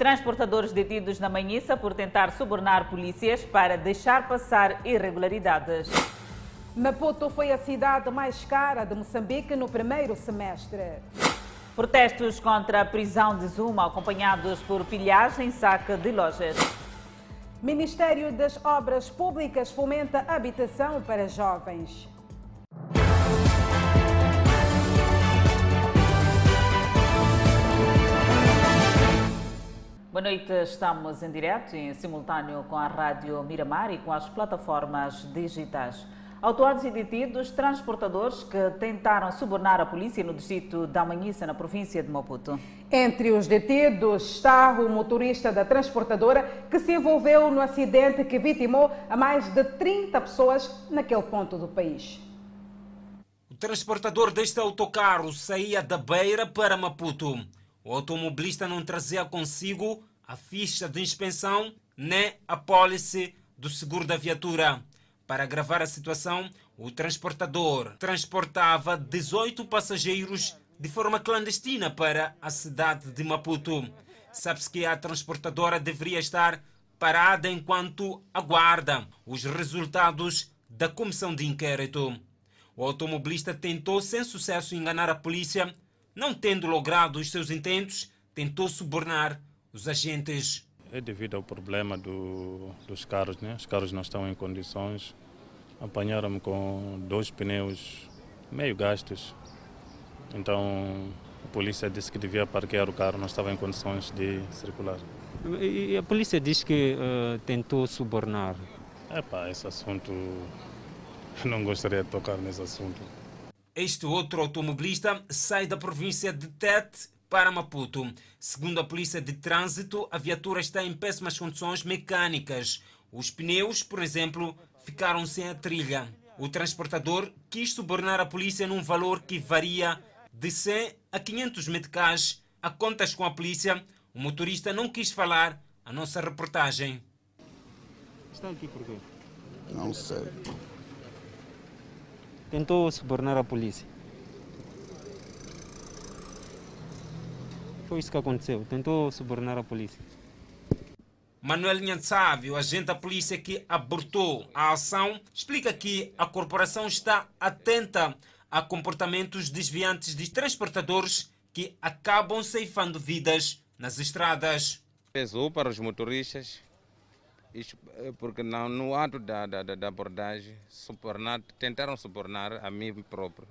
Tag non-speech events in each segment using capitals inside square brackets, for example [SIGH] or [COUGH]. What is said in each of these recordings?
Transportadores detidos na Manhissa por tentar subornar polícias para deixar passar irregularidades. Maputo foi a cidade mais cara de Moçambique no primeiro semestre. Protestos contra a prisão de Zuma, acompanhados por pilhagem em saque de lojas. Ministério das Obras Públicas fomenta habitação para jovens. Boa noite, estamos em direto e em simultâneo com a Rádio Miramar e com as plataformas digitais. Autuados e detidos transportadores que tentaram subornar a polícia no distrito da Manhissa, na província de Maputo. Entre os detidos está o motorista da transportadora que se envolveu no acidente que vitimou a mais de 30 pessoas naquele ponto do país. O transportador deste autocarro saía da Beira para Maputo. O automobilista não trazia consigo a ficha de inspeção nem a pólice do seguro da viatura. Para agravar a situação, o transportador transportava 18 passageiros de forma clandestina para a cidade de Maputo. Sabe-se que a transportadora deveria estar parada enquanto aguarda os resultados da comissão de inquérito. O automobilista tentou sem sucesso enganar a polícia não tendo logrado os seus intentos, tentou subornar os agentes. É devido ao problema do, dos carros, né? Os carros não estão em condições. Apanharam-me com dois pneus meio gastos. Então a polícia disse que devia parquear o carro, não estava em condições de circular. E a polícia diz que uh, tentou subornar. Epá, esse assunto, eu [LAUGHS] não gostaria de tocar nesse assunto. Este outro automobilista sai da província de Tete para Maputo. Segundo a polícia de trânsito, a viatura está em péssimas condições mecânicas. Os pneus, por exemplo, ficaram sem a trilha. O transportador quis subornar a polícia num valor que varia de 100 a 500 meticais. A contas com a polícia, o motorista não quis falar a nossa reportagem. Está aqui por quê? Não sei tentou subornar a polícia. Foi isso que aconteceu, tentou subornar a polícia. Manuel Nhansávio, agente da polícia que abortou a ação, explica que a corporação está atenta a comportamentos desviantes de transportadores que acabam ceifando vidas nas estradas. Pesou para os motoristas eh, porque não, no ato da, da, da abordagem subornar, tentaram subornar a mim próprio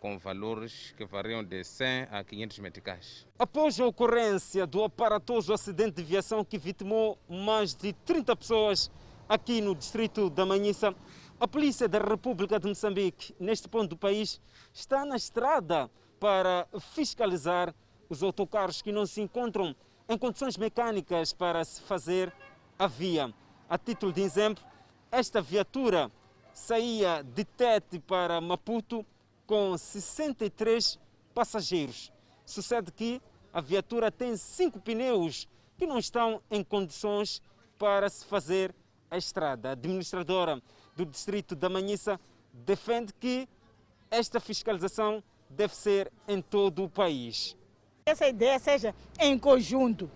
com valores que variam de 100 a 500 meticais. Após a ocorrência do aparatoso acidente de viação que vitimou mais de 30 pessoas aqui no distrito da Manhissa, a Polícia da República de Moçambique, neste ponto do país, está na estrada para fiscalizar os autocarros que não se encontram em condições mecânicas para se fazer havia. A título de exemplo, esta viatura saía de Tete para Maputo com 63 passageiros. Sucede que a viatura tem cinco pneus que não estão em condições para se fazer a estrada. A administradora do distrito da Manhissa defende que esta fiscalização deve ser em todo o país. Essa ideia seja em conjunto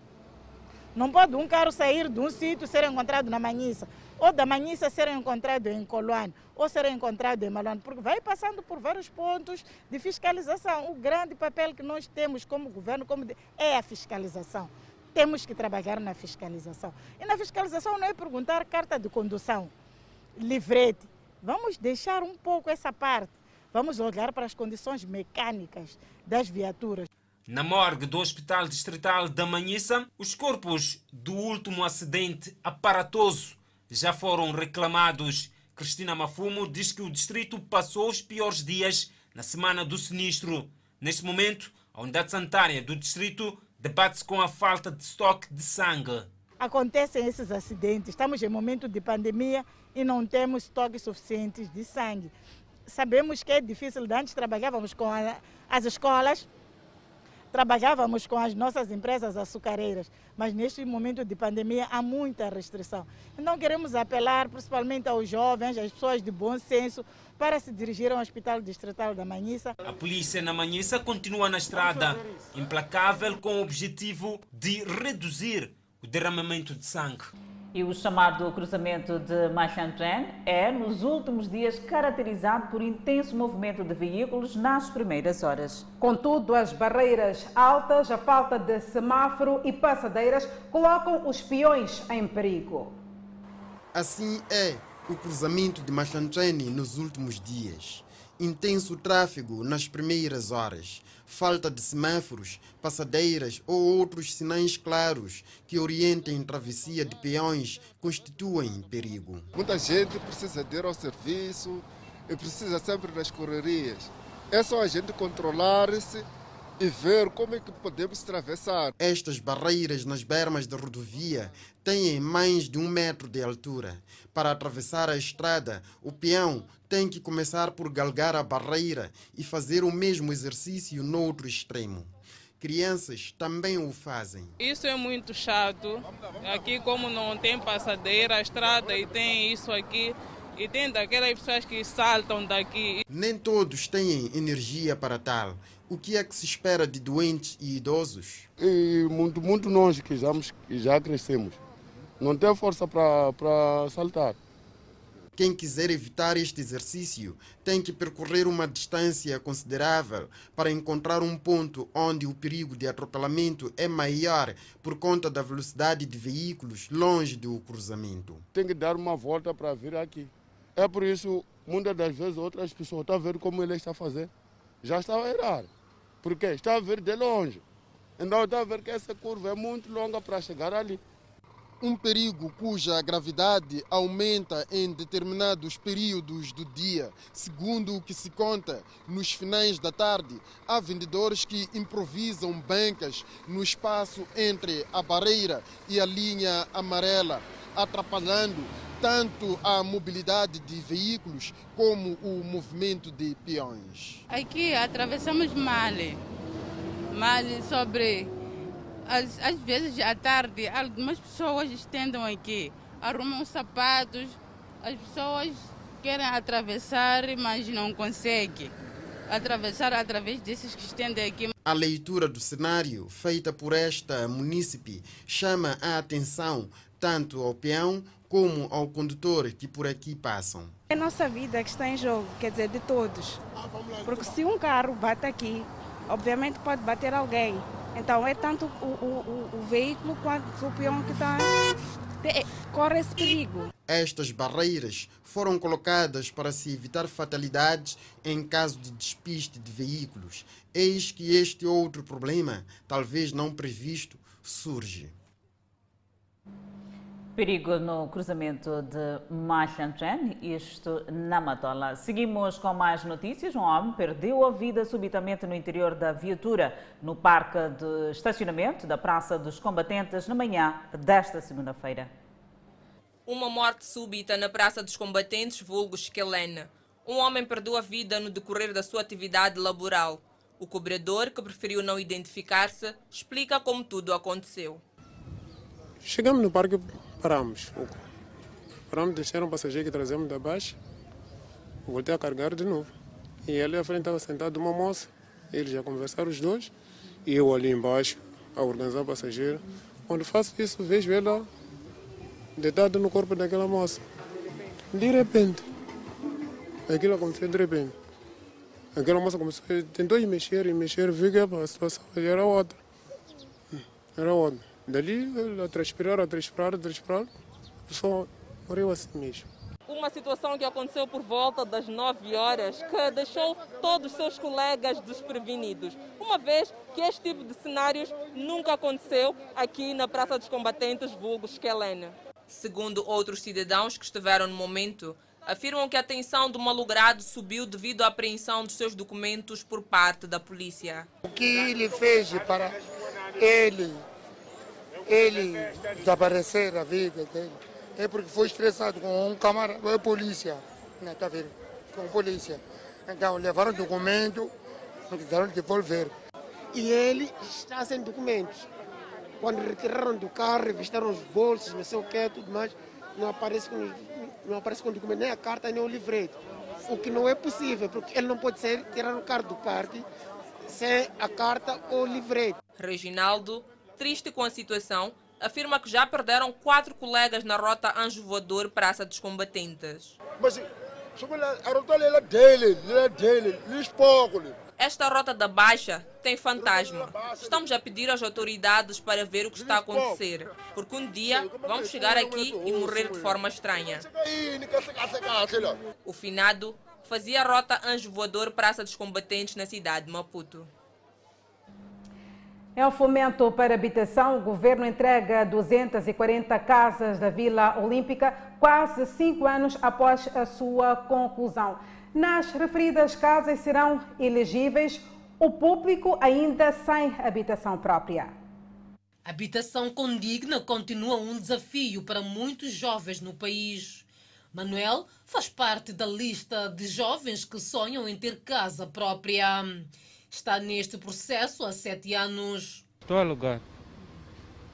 não pode um carro sair de um sítio ser encontrado na Manhissa, ou da Manhissa ser encontrado em Coluane, ou ser encontrado em Maluane, porque vai passando por vários pontos de fiscalização. O grande papel que nós temos como governo como de, é a fiscalização. Temos que trabalhar na fiscalização. E na fiscalização não é perguntar carta de condução, livrete. Vamos deixar um pouco essa parte. Vamos olhar para as condições mecânicas das viaturas. Na morgue do Hospital Distrital da Manhissa, os corpos do último acidente aparatoso já foram reclamados. Cristina Mafumo diz que o distrito passou os piores dias na semana do sinistro. Neste momento, a unidade sanitária do distrito debate-se com a falta de estoque de sangue. Acontecem esses acidentes, estamos em momento de pandemia e não temos estoques suficientes de sangue. Sabemos que é difícil, antes trabalhávamos com as escolas, trabalhávamos com as nossas empresas açucareiras, mas neste momento de pandemia há muita restrição. Então queremos apelar principalmente aos jovens, às pessoas de bom senso, para se dirigir ao Hospital Distrital da Manhissa. A polícia na Manhissa continua na estrada, implacável com o objetivo de reduzir o derramamento de sangue. E o chamado cruzamento de Machantrén é, nos últimos dias, caracterizado por intenso movimento de veículos nas primeiras horas. Contudo, as barreiras altas, a falta de semáforo e passadeiras colocam os peões em perigo. Assim é o cruzamento de Machantrene nos últimos dias. Intenso tráfego nas primeiras horas, falta de semáforos, passadeiras ou outros sinais claros que orientem travessia de peões constituem perigo. Muita gente precisa de ir ao serviço e precisa sempre das correrias. É só a gente controlar-se e ver como é que podemos atravessar. Estas barreiras nas bermas da rodovia têm mais de um metro de altura. Para atravessar a estrada, o peão tem que começar por galgar a barreira e fazer o mesmo exercício no outro extremo. Crianças também o fazem. Isso é muito chato. Aqui, como não tem passadeira, a estrada e tem isso aqui, e tem daquelas pessoas que saltam daqui. Nem todos têm energia para tal. O que é que se espera de doentes e idosos? E muito, muito nós que já, já crescemos, não tem força para saltar. Quem quiser evitar este exercício tem que percorrer uma distância considerável para encontrar um ponto onde o perigo de atropelamento é maior por conta da velocidade de veículos longe do cruzamento. Tem que dar uma volta para vir aqui. É por isso, muitas das vezes, outras pessoas estão a ver como ele está fazer. Já está a errar. Porque está a ver de longe. Então está a ver que essa curva é muito longa para chegar ali. Um perigo cuja gravidade aumenta em determinados períodos do dia. Segundo o que se conta, nos finais da tarde, há vendedores que improvisam bancas no espaço entre a barreira e a linha amarela, atrapalhando tanto a mobilidade de veículos como o movimento de peões. Aqui atravessamos mal, mal sobre às, às vezes à tarde, algumas pessoas estendem aqui, arrumam sapatos, as pessoas querem atravessar, mas não conseguem atravessar através desses que estendem aqui. A leitura do cenário feita por esta munícipe chama a atenção tanto ao peão como ao condutor que por aqui passam. É nossa vida que está em jogo, quer dizer, de todos. Porque se um carro bate aqui, obviamente pode bater alguém. Então é tanto o, o, o, o veículo quanto o peão que está corre esse perigo. Estas barreiras foram colocadas para se evitar fatalidades em caso de despiste de veículos. Eis que este outro problema, talvez não previsto, surge. Perigo no cruzamento de Machanchen, isto na Matola. Seguimos com mais notícias. Um homem perdeu a vida subitamente no interior da viatura, no parque de estacionamento da Praça dos Combatentes, na manhã desta segunda-feira. Uma morte súbita na Praça dos Combatentes, vulgo Esquelene. Um homem perdeu a vida no decorrer da sua atividade laboral. O cobrador, que preferiu não identificar-se, explica como tudo aconteceu. Chegamos no parque paramos. Paramos, deixaram um passageiro que trazemos da baixa. Voltei a carregar de novo. E ali à frente estava sentado uma moça. Eles já conversaram os dois. E eu ali embaixo, a organizar o passageiro. Quando faço isso, vejo ela deitada no corpo daquela moça. De repente. Aquilo aconteceu de repente. Aquela moça começou, tentou mexer e mexer, viu que a situação era outra. Era outra. Dali, a transpirar, a transpirar, a transpirar, a pessoa morreu assim mesmo. Uma situação que aconteceu por volta das 9 horas que deixou todos os seus colegas desprevenidos, uma vez que este tipo de cenários nunca aconteceu aqui na Praça dos Combatentes, vulgo Esquelene. Segundo outros cidadãos que estiveram no momento, afirmam que a tensão do malogrado subiu devido à apreensão dos seus documentos por parte da polícia. O que ele fez para ele ele desaparecer a vida dele é porque foi estressado com um camarada, é polícia, né, tá vendo? Com polícia. Então levaram o documento, não quiseram devolver. e ele está sem documentos. Quando retiraram do carro, revistaram os bolsos, não sei o que, tudo mais, não aparece com, não aparece com documento, nem a carta, nem o livreto. O que não é possível, porque ele não pode sair, tirar o carro do parque sem a carta ou livreto. Reginaldo, triste com a situação, afirma que já perderam quatro colegas na rota Anjo Voador Praça dos Combatentes. Mas a rota é dele, é dele. Esta rota da Baixa tem fantasma. Estamos a pedir às autoridades para ver o que está a acontecer, porque um dia vamos chegar aqui e morrer de forma estranha. O finado fazia a rota Anjo Voador Praça dos Combatentes na cidade de Maputo. É o fomento para habitação. O governo entrega 240 casas da Vila Olímpica quase cinco anos após a sua conclusão. Nas referidas casas serão elegíveis o público ainda sem habitação própria. Habitação condigna continua um desafio para muitos jovens no país. Manuel faz parte da lista de jovens que sonham em ter casa própria. Está neste processo há sete anos. Estou a alugar.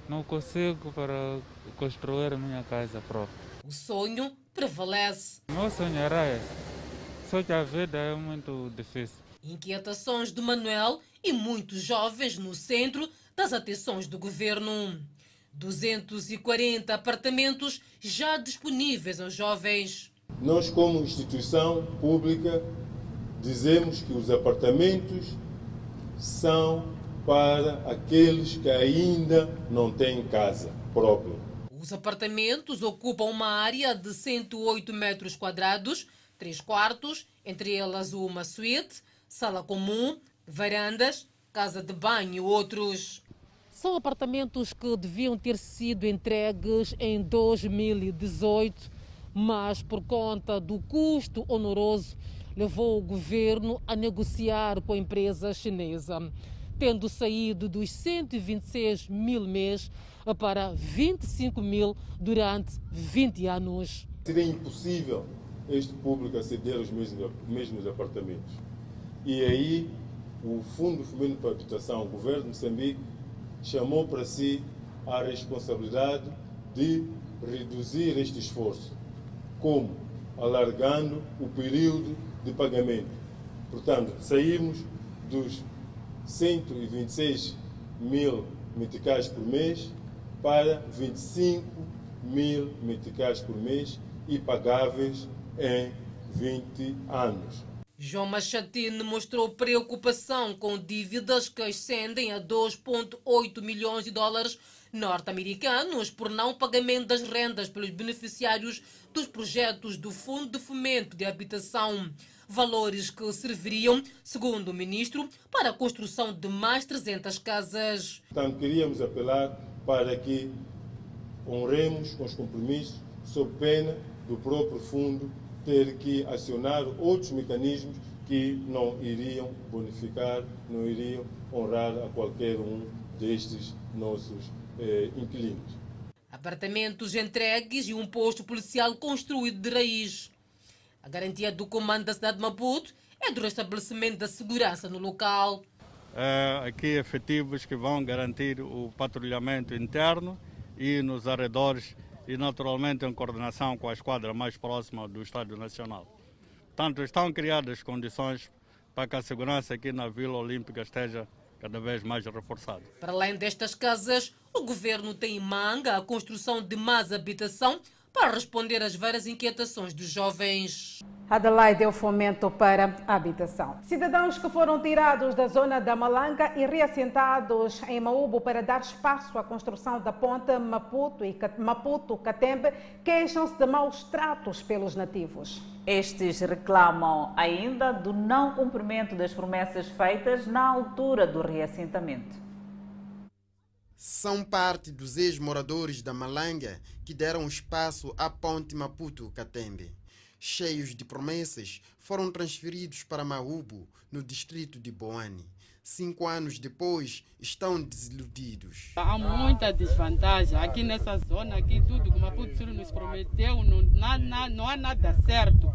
Não consigo para construir a minha casa própria. O sonho prevalece. Meu sonho era esse. Só que a vida é muito difícil. Inquietações de Manuel e muitos jovens no centro das atenções do governo. 240 apartamentos já disponíveis aos jovens. Nós, como instituição pública, dizemos que os apartamentos são para aqueles que ainda não têm casa própria. Os apartamentos ocupam uma área de 108 metros quadrados, três quartos, entre elas uma suíte, sala comum, varandas, casa de banho e outros. São apartamentos que deviam ter sido entregues em 2018, mas por conta do custo onoroso levou o governo a negociar com a empresa chinesa, tendo saído dos 126 mil mês para 25 mil durante 20 anos. Seria impossível este público aceder aos mesmos, mesmos apartamentos. E aí o Fundo Fomento para a Habitação, o governo de Moçambique, chamou para si a responsabilidade de reduzir este esforço. Como? Alargando o período de pagamento. Portanto, saímos dos 126 mil meticais por mês para 25 mil meticais por mês e pagáveis em 20 anos. João Machatine mostrou preocupação com dívidas que ascendem a 2,8 milhões de dólares norte-americanos por não pagamento das rendas pelos beneficiários dos projetos do Fundo de Fomento de Habitação. Valores que serviriam, segundo o ministro, para a construção de mais 300 casas. Portanto, queríamos apelar para que honremos com os compromissos, sob pena do próprio fundo ter que acionar outros mecanismos que não iriam bonificar, não iriam honrar a qualquer um destes nossos eh, inquilinos. Apartamentos entregues e um posto policial construído de raiz. A garantia do comando da cidade de Maputo é do restabelecimento da segurança no local. É, aqui efetivos que vão garantir o patrulhamento interno e nos arredores e naturalmente em coordenação com a esquadra mais próxima do Estádio Nacional. Portanto, estão criadas condições para que a segurança aqui na Vila Olímpica esteja cada vez mais reforçada. Para além destas casas, o governo tem em manga a construção de mais habitação para responder às várias inquietações dos jovens. Adelaide deu fomento para a habitação. Cidadãos que foram tirados da zona da Malanga e reassentados em Maúbo para dar espaço à construção da ponte Maputo e Maputo-Catembe queixam-se de maus tratos pelos nativos. Estes reclamam ainda do não cumprimento das promessas feitas na altura do reassentamento são parte dos ex-moradores da Malanga que deram espaço à ponte Maputo-Catembe. Cheios de promessas, foram transferidos para Maúbo, no distrito de Boane. Cinco anos depois, estão desiludidos. Há muita desvantagem aqui nessa zona, aqui tudo que Maputo Sul nos prometeu, não, não, não há nada certo.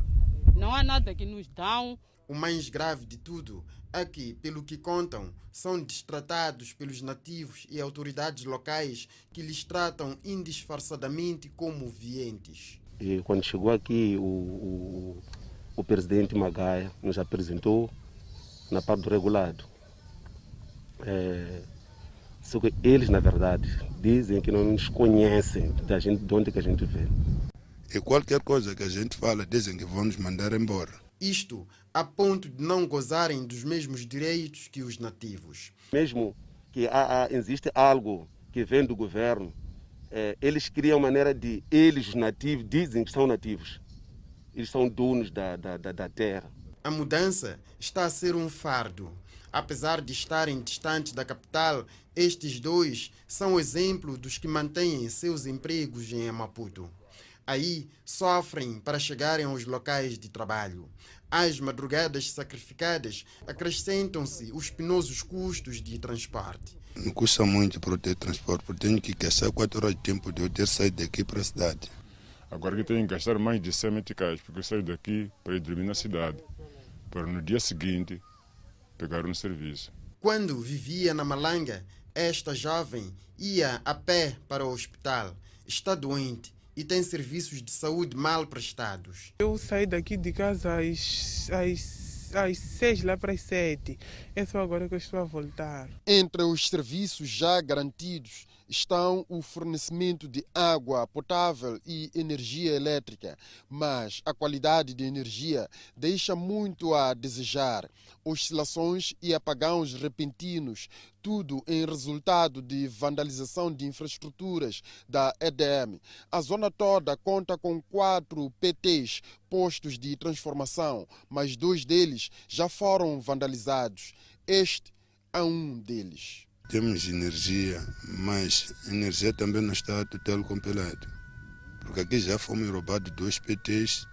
Não há nada que nos dão O mais grave de tudo é que, pelo que contam, são destratados pelos nativos e autoridades locais que lhes tratam indisfarçadamente como vientes. E quando chegou aqui, o, o, o presidente Magaia nos apresentou na parte do regulado. É, só que eles, na verdade, dizem que não nos conhecem da gente, de onde que a gente vem. E qualquer coisa que a gente fala, dizem que vão nos mandar embora. Isto a ponto de não gozarem dos mesmos direitos que os nativos. Mesmo que há, existe algo que vem do governo, é, eles criam maneira de, eles, os nativos, dizem que são nativos. Eles são donos da, da, da, da terra. A mudança está a ser um fardo. Apesar de estarem distantes da capital, estes dois são exemplo dos que mantêm seus empregos em Maputo. Aí sofrem para chegarem aos locais de trabalho. Às madrugadas sacrificadas acrescentam-se os penosos custos de transporte. Me custa muito para eu ter transporte, porque tenho que gastar quatro horas de tempo de eu ter saído daqui para a cidade. Agora que tenho que gastar mais de 100 meticais, porque eu saio daqui para ir dormir na cidade, para no dia seguinte pegar um serviço. Quando vivia na Malanga, esta jovem ia a pé para o hospital. Está doente e tem serviços de saúde mal prestados. Eu saí daqui de casa às, às, às seis lá para as sete. É só agora que eu estou a voltar. Entre os serviços já garantidos estão o fornecimento de água potável e energia elétrica, mas a qualidade de energia deixa muito a desejar. Oscilações e apagões repentinos, tudo em resultado de vandalização de infraestruturas da EDM. A zona toda conta com quatro PTs, postos de transformação, mas dois deles já foram vandalizados. Este é um deles. Temos energia, mas energia também não está total completa. Porque aqui já fomos roubados dois PTs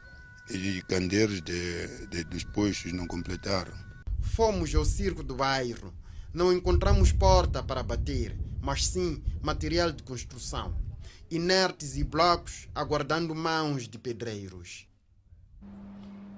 e candeiros de, de, dos postos não completaram. Fomos ao circo do bairro. Não encontramos porta para bater, mas sim material de construção. Inertes e blocos aguardando mãos de pedreiros.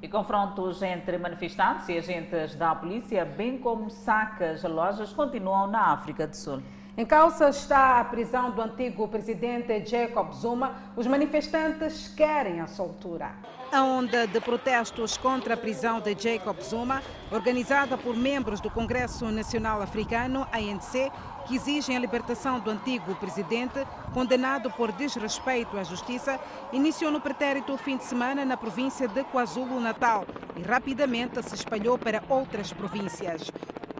E confrontos entre manifestantes e agentes da polícia, bem como sacas a lojas, continuam na África do Sul. Em causa está a prisão do antigo presidente Jacob Zuma. Os manifestantes querem a soltura. A onda de protestos contra a prisão de Jacob Zuma, organizada por membros do Congresso Nacional Africano, ANC, que exigem a libertação do antigo presidente, condenado por desrespeito à justiça, iniciou no pretérito o fim de semana na província de KwaZulu-Natal e rapidamente se espalhou para outras províncias.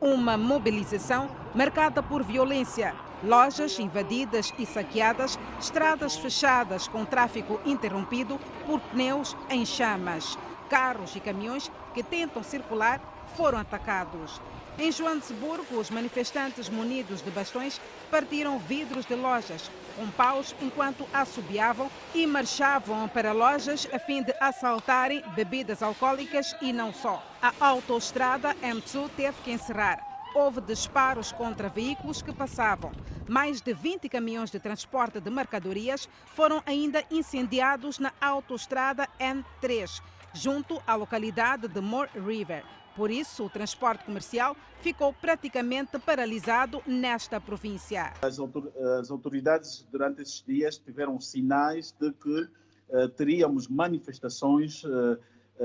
Uma mobilização marcada por violência, lojas invadidas e saqueadas, estradas fechadas com tráfego interrompido por pneus em chamas. Carros e caminhões que tentam circular foram atacados. Em Joanesburgo, os manifestantes munidos de bastões partiram vidros de lojas com paus enquanto assobiavam e marchavam para lojas a fim de assaltarem bebidas alcoólicas e não só. A autoestrada M2 teve que encerrar. Houve disparos contra veículos que passavam. Mais de 20 caminhões de transporte de mercadorias foram ainda incendiados na autoestrada N3, junto à localidade de Moore River. Por isso, o transporte comercial ficou praticamente paralisado nesta província. As autoridades, durante esses dias, tiveram sinais de que uh, teríamos manifestações, uh,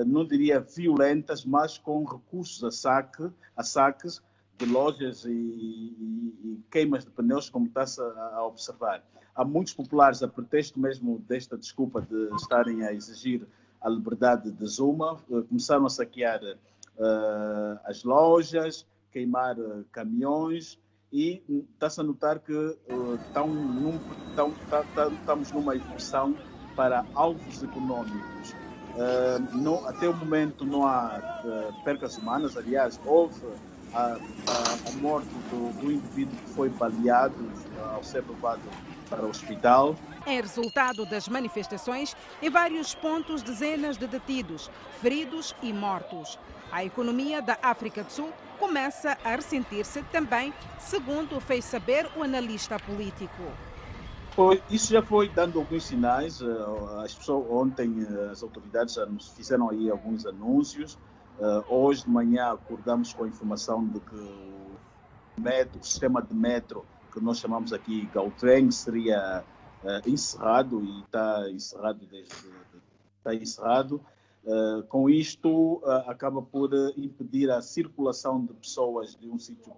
não diria violentas, mas com recursos a, saque, a saques de lojas e, e, e queimas de pneus, como está-se a, a observar. Há muitos populares, a pretexto mesmo desta desculpa de estarem a exigir a liberdade de Zuma, começaram a saquear uh, as lojas, queimar uh, caminhões e está-se a notar que uh, num, tá, tá, estamos numa evolução para alvos econômicos. Não, até o momento não há percas humanas, aliás, houve a, a, a morte do, do, indivíduo que foi baleado ao ser levado para o hospital. Em resultado das manifestações, em vários pontos, dezenas de detidos, feridos e mortos. A economia da África do Sul começa a ressentir-se também, segundo fez saber o analista político. Isso já foi dando alguns sinais. Eh, as pessoas ontem, eh, as autoridades fizeram aí alguns anúncios. Hoje de manhã acordamos com a informação de que o, metro, o sistema de metro, que nós chamamos aqui Gautrem, seria encerrado e está encerrado desde está encerrado. Uh, com isto, uh, acaba por uh, impedir a circulação de pessoas de um sítio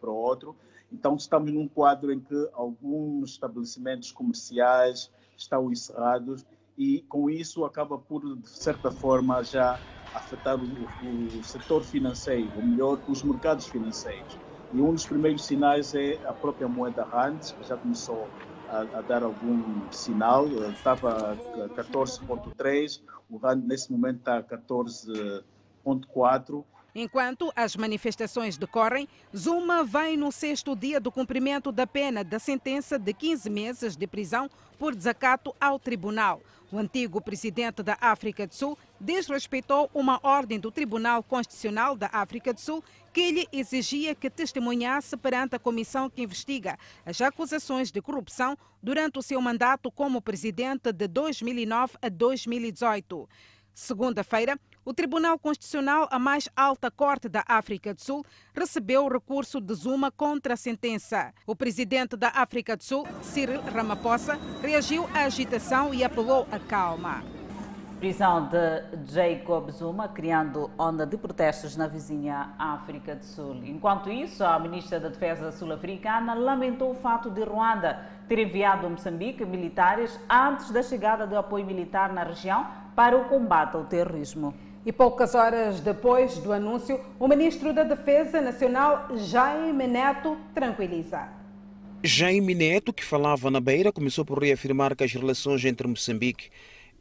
para o outro. Então, estamos num quadro em que alguns estabelecimentos comerciais estão encerrados e, com isso, acaba por, de certa forma, já afetar o, o, setor financeiro, ou melhor, os mercados financeiros. E um dos primeiros sinais é a própria moeda RAND, que já começou a, a dar algum sinal, estava a 14,3, o RAND nesse momento está a 14,4. Enquanto as manifestações decorrem, Zuma vai no sexto dia do cumprimento da pena da sentença de 15 meses de prisão por desacato ao tribunal. O antigo presidente da África do Sul desrespeitou uma ordem do Tribunal Constitucional da África do Sul que lhe exigia que testemunhasse perante a comissão que investiga as acusações de corrupção durante o seu mandato como presidente de 2009 a 2018. Segunda-feira, o Tribunal Constitucional, a mais alta corte da África do Sul, recebeu o recurso de Zuma contra a sentença. O presidente da África do Sul, Cyril Ramaphosa, reagiu à agitação e apelou à calma. Prisão de Jacob Zuma, criando onda de protestos na vizinha África do Sul. Enquanto isso, a ministra da Defesa sul-africana lamentou o fato de Ruanda ter enviado a Moçambique militares antes da chegada do apoio militar na região para o combate ao terrorismo. E poucas horas depois do anúncio, o ministro da Defesa Nacional, Jaime Neto, tranquiliza. Jaime Neto, que falava na beira, começou por reafirmar que as relações entre Moçambique,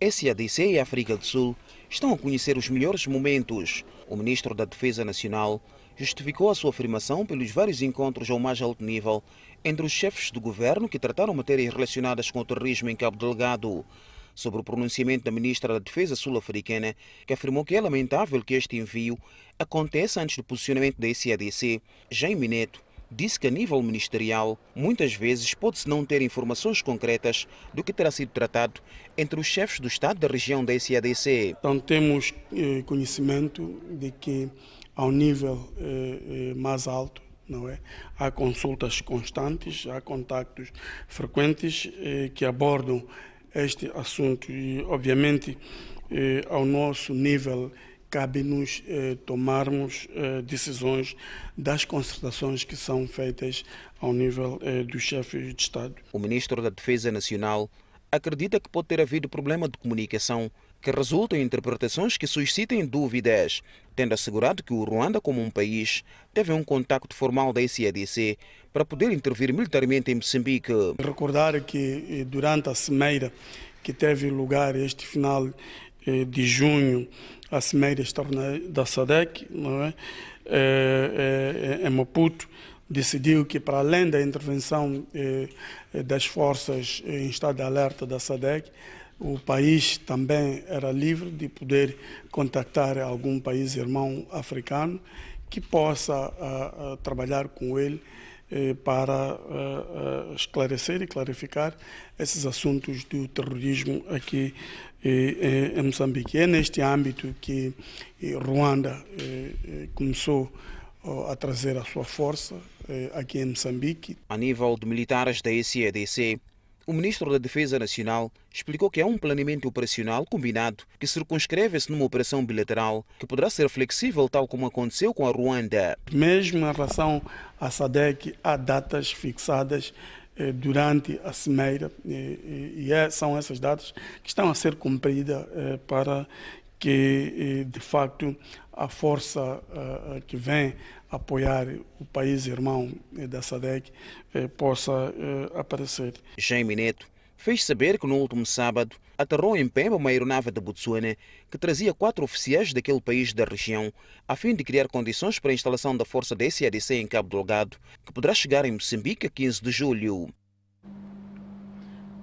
SADC e África do Sul estão a conhecer os melhores momentos. O ministro da Defesa Nacional justificou a sua afirmação pelos vários encontros ao mais alto nível entre os chefes do governo que trataram matérias relacionadas com o terrorismo em Cabo Delgado sobre o pronunciamento da ministra da Defesa sul-africana, que afirmou que é lamentável que este envio aconteça antes do posicionamento da SADC. Jaime Neto disse que a nível ministerial, muitas vezes pode-se não ter informações concretas do que terá sido tratado entre os chefes do Estado da região da SADC. Então temos eh, conhecimento de que ao nível eh, eh, mais alto não é? Há consultas constantes, há contactos frequentes que abordam este assunto e, obviamente, eh, ao nosso nível, cabe-nos eh, tomarmos eh, decisões das concertações que são feitas ao nível eh, dos chefes de Estado. O ministro da Defesa Nacional acredita que pode ter havido problema de comunicação que resultam em interpretações que suscitem dúvidas, tendo assegurado que o Ruanda, como um país, teve um contacto formal da SADC para poder intervir militarmente em Moçambique. Recordar que eh, durante a cimeira que teve lugar este final eh, de junho, a cimeira externa da SADC, não é? É, é, é Maputo, decidiu que, para além da intervenção eh, das forças em estado de alerta da SADC, o país também era livre de poder contactar algum país irmão africano que possa uh, uh, trabalhar com ele uh, para esclarecer e clarificar esses assuntos do terrorismo aqui em Moçambique. É neste âmbito que Ruanda começou a trazer a sua força aqui em Moçambique. A nível de militares da SADC, o ministro da Defesa Nacional explicou que é um planeamento operacional combinado que circunscreve-se numa operação bilateral que poderá ser flexível, tal como aconteceu com a Ruanda. Mesmo em relação à SADEC, há datas fixadas eh, durante a cimeira e é, são essas datas que estão a ser cumpridas eh, para que, eh, de facto, a força que vem apoiar o país irmão da SADEC eh, possa eh, aparecer. Jaime Neto fez saber que no último sábado aterrou em Pemba uma aeronave da Botsuana que trazia quatro oficiais daquele país da região, a fim de criar condições para a instalação da força da SADC em Cabo Delgado, que poderá chegar em Moçambique a 15 de julho.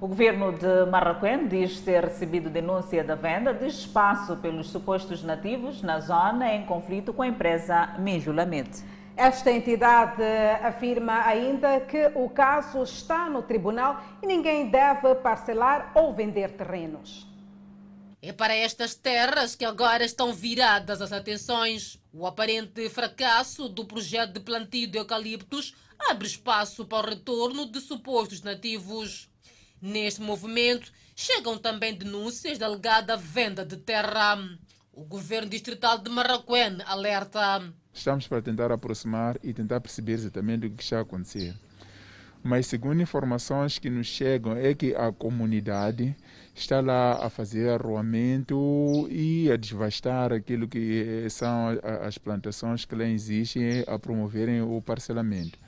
O governo de Marraquém diz ter recebido denúncia da venda de espaço pelos supostos nativos na zona em conflito com a empresa Minjulamete. Esta entidade afirma ainda que o caso está no tribunal e ninguém deve parcelar ou vender terrenos. É para estas terras que agora estão viradas as atenções. O aparente fracasso do projeto de plantio de eucaliptos abre espaço para o retorno de supostos nativos. Neste movimento, chegam também denúncias da alegada venda de terra. O governo distrital de Marraquém alerta. Estamos para tentar aproximar e tentar perceber exatamente o que está a acontecer. Mas, segundo informações que nos chegam, é que a comunidade está lá a fazer arruamento e a devastar aquilo que são as plantações que lá existem, a promoverem o parcelamento.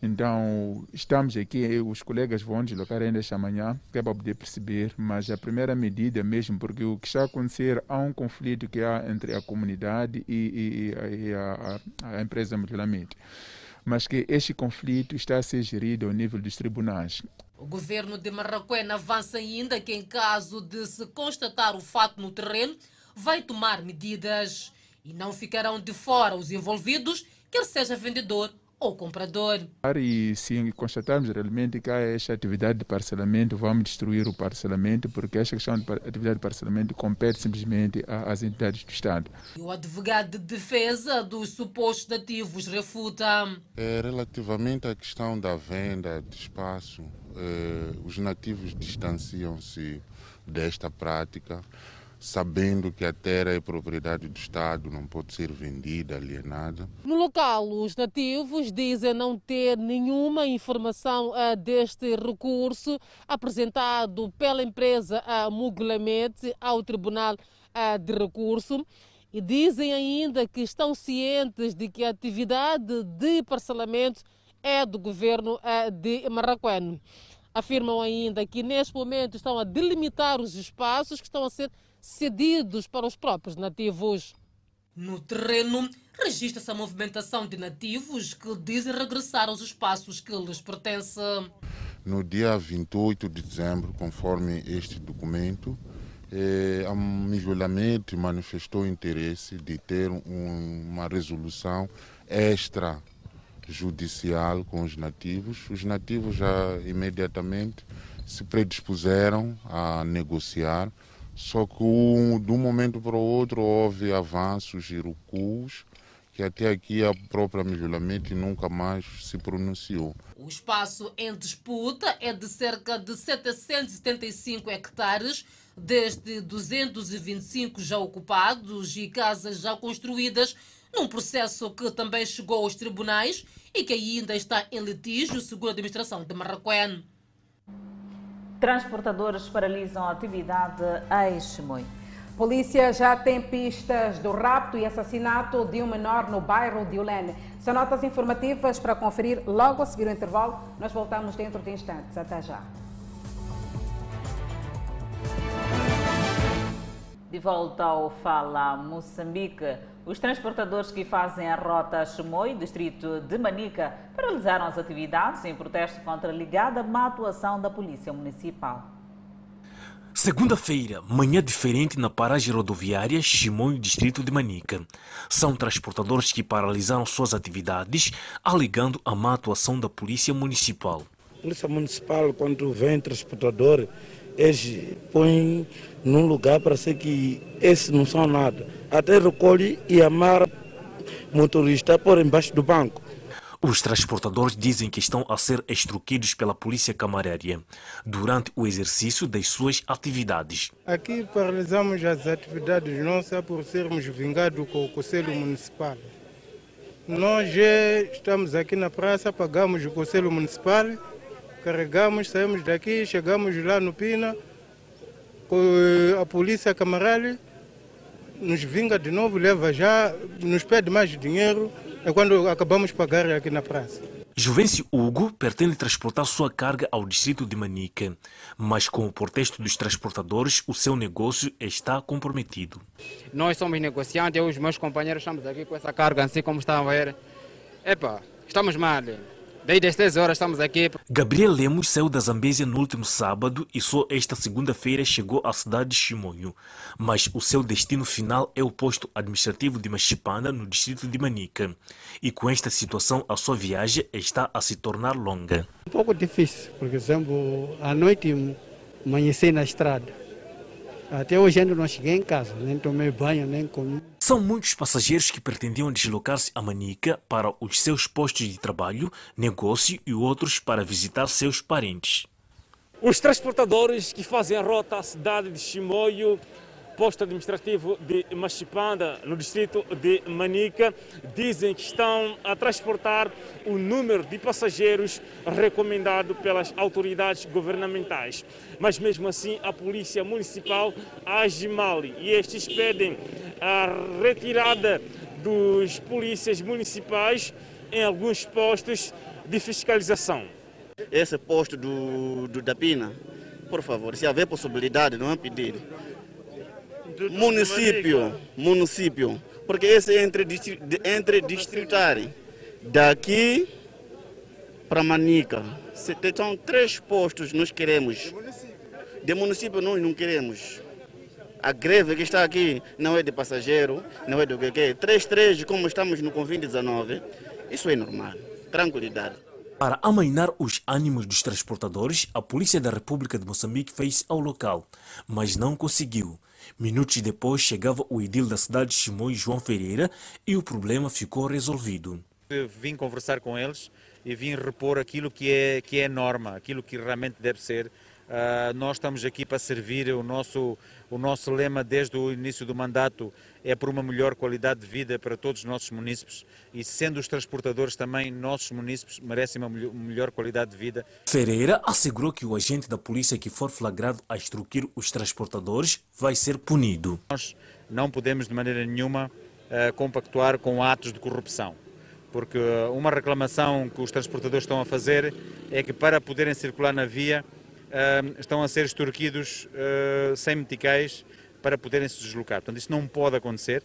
Então, estamos aqui, os colegas vão deslocar ainda esta manhã, que é para poder perceber, mas a primeira medida mesmo, porque o que está a acontecer, há um conflito que há entre a comunidade e, e, e a, a, a, empresa Multilamento. Mas que este conflito está a ser gerido ao nível dos tribunais. O governo de Marraquém avança ainda que, em caso de se constatar o fato no terreno, vai tomar medidas e não ficarão de fora os envolvidos, quer seja vendedor ou comprador. E se constatarmos realmente que há esta atividade de parcelamento, vamos destruir o parcelamento, porque esta questão de atividade de parcelamento compete simplesmente às entidades do Estado. E o advogado de defesa dos supostos nativos refuta. É, relativamente à questão da venda de espaço, eh, os nativos distanciam-se desta prática sabendo que a terra é propriedade do Estado, não pode ser vendida, alienada. No local, os nativos dizem não ter nenhuma informação uh, deste recurso apresentado pela empresa uh, Muglamete ao Tribunal uh, de Recurso e dizem ainda que estão cientes de que a atividade de parcelamento é do governo de Marraquém. Afirmam ainda que neste momento estão a delimitar os espaços que estão a ser cedidos para os próprios nativos. No terreno, registra-se a movimentação de nativos que dizem regressar aos espaços que lhes pertencem. No dia 28 de dezembro, conforme este documento, eh, a Mijolamete manifestou interesse de ter um, uma resolução extrajudicial com os nativos. Os nativos já imediatamente se predispuseram a negociar só que um, de um momento para o outro houve avanços e recuos que até aqui a própria Mijolamete nunca mais se pronunciou. O espaço em disputa é de cerca de 775 hectares, desde 225 já ocupados e casas já construídas, num processo que também chegou aos tribunais e que ainda está em litígio, segundo a administração de Marraquém. Transportadores paralisam a atividade em Chimoio. Polícia já tem pistas do rapto e assassinato de um menor no bairro de Ulene. São notas informativas para conferir logo a seguir o intervalo. Nós voltamos dentro de instantes. Até já. De volta ao Fala Moçambique. Os transportadores que fazem a rota Chimoio, distrito de Manica, paralisaram as atividades em protesto contra a ligada má atuação da Polícia Municipal. Segunda-feira, manhã diferente na paragem rodoviária Chimoio, distrito de Manica. São transportadores que paralisaram suas atividades, alegando a má atuação da Polícia Municipal. A Polícia Municipal, quando vem transportador, eles põem num lugar para ser que esses não são nada. Até recolhe e amar motorista por embaixo do banco. Os transportadores dizem que estão a ser extruídos pela polícia camarária durante o exercício das suas atividades. Aqui paralisamos as atividades nossas por sermos vingados com o Conselho Municipal. Nós estamos aqui na praça, pagamos o Conselho Municipal, carregamos, saímos daqui, chegamos lá no Pina, a polícia camarada nos vinga de novo, leva já, nos pede mais dinheiro, é quando acabamos de pagar aqui na praça. Juvencio Hugo pretende transportar sua carga ao distrito de Manica, mas com o protesto dos transportadores, o seu negócio está comprometido. Nós somos negociantes, eu e os meus companheiros estamos aqui com essa carga, assim como estão a ver. Epa, estamos mal. Desde as 10 horas estamos aqui. Gabriel Lemos saiu da Zambésia no último sábado e só esta segunda-feira chegou à cidade de Chimonho. Mas o seu destino final é o posto administrativo de Machipana, no distrito de Manica. E com esta situação, a sua viagem está a se tornar longa. Um pouco difícil, por exemplo, à noite amanheci na estrada. Até hoje ainda não cheguei em casa, nem tomei banho, nem comi. São muitos passageiros que pretendiam deslocar-se a Manica para os seus postos de trabalho, negócio e outros para visitar seus parentes. Os transportadores que fazem a rota à cidade de Chimoio posto administrativo de Machipanda, no distrito de Manica, dizem que estão a transportar o número de passageiros recomendado pelas autoridades governamentais. Mas mesmo assim, a Polícia Municipal age mal e estes pedem a retirada dos polícias municipais em alguns postos de fiscalização. Esse posto do, do Dapina, por favor, se houver possibilidade, não é pedido município, município, porque esse é entre, entre distritário. Daqui para Manica, são três postos nós queremos. De município nós não queremos. A greve que está aqui não é de passageiro, não é do que é. Três, três, como estamos no Covid-19, isso é normal. Tranquilidade. Para amainar os ânimos dos transportadores, a Polícia da República de Moçambique fez ao local, mas não conseguiu. Minutos depois chegava o edil da cidade de João Ferreira, e o problema ficou resolvido. Eu vim conversar com eles e vim repor aquilo que é, que é norma, aquilo que realmente deve ser. Uh, nós estamos aqui para servir o nosso, o nosso lema desde o início do mandato é por uma melhor qualidade de vida para todos os nossos munícipes e sendo os transportadores também nossos munícipes merecem uma melhor qualidade de vida. Ferreira assegurou que o agente da polícia que for flagrado a extorquir os transportadores vai ser punido. Nós não podemos de maneira nenhuma uh, compactuar com atos de corrupção porque uma reclamação que os transportadores estão a fazer é que para poderem circular na via estão a ser extorquidos uh, sem meticais para poderem se deslocar. Portanto, isso não pode acontecer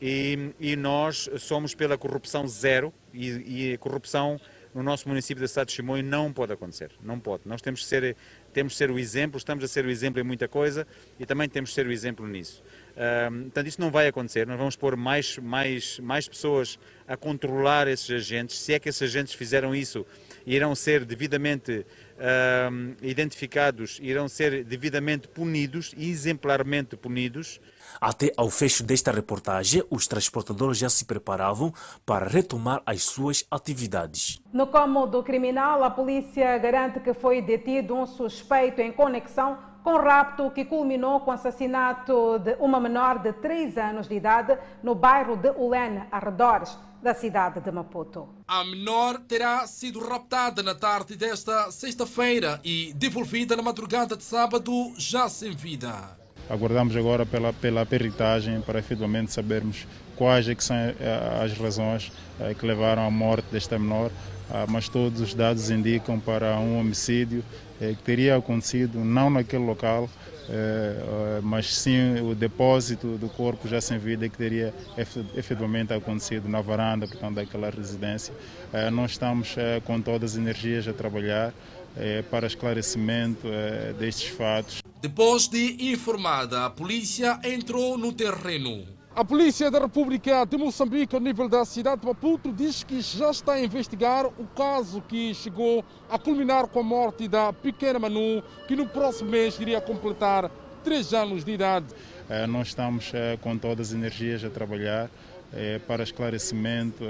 e, e nós somos pela corrupção zero e, e, a corrupção no nosso município da cidade de Chimoio não pode acontecer, não pode. Nós temos que ser, temos que ser o exemplo, estamos a ser o exemplo em muita coisa e também temos que ser o exemplo nisso. Uh, portanto, isso não vai acontecer. Nós vamos pôr mais, mais, mais pessoas a controlar esses agentes. Se é que esses agentes fizeram isso, irão ser devidamente uh, identificados, irão ser devidamente punidos e exemplarmente punidos. Até ao fecho desta reportagem, os transportadores já se preparavam para retomar as suas atividades. No cômodo criminal, a polícia garante que foi detido um suspeito em conexão com rapto que culminou com o assassinato de uma menor de 3 anos de idade no bairro de Ulene, arredores da cidade de Maputo. A menor terá sido raptada na tarde desta sexta-feira e devolvida na madrugada de sábado, já sem vida. Aguardamos agora pela, pela peritagem para efetivamente sabermos quais é que são eh, as razões eh, que levaram à morte desta menor, ah, mas todos os dados indicam para um homicídio eh, que teria acontecido não naquele local, mas sim o depósito do corpo já sem vida que teria efetivamente acontecido na varanda, portanto, daquela residência. É, nós estamos é, com todas as energias a trabalhar para esclarecimento destes fatos. Depois de informada, a polícia entrou no terreno. A Polícia da República de Moçambique, ao nível da cidade de Maputo, diz que já está a investigar o caso que chegou a culminar com a morte da pequena Manu, que no próximo mês iria completar três anos de idade. Eh, nós estamos eh, com todas as energias a trabalhar eh, para esclarecimento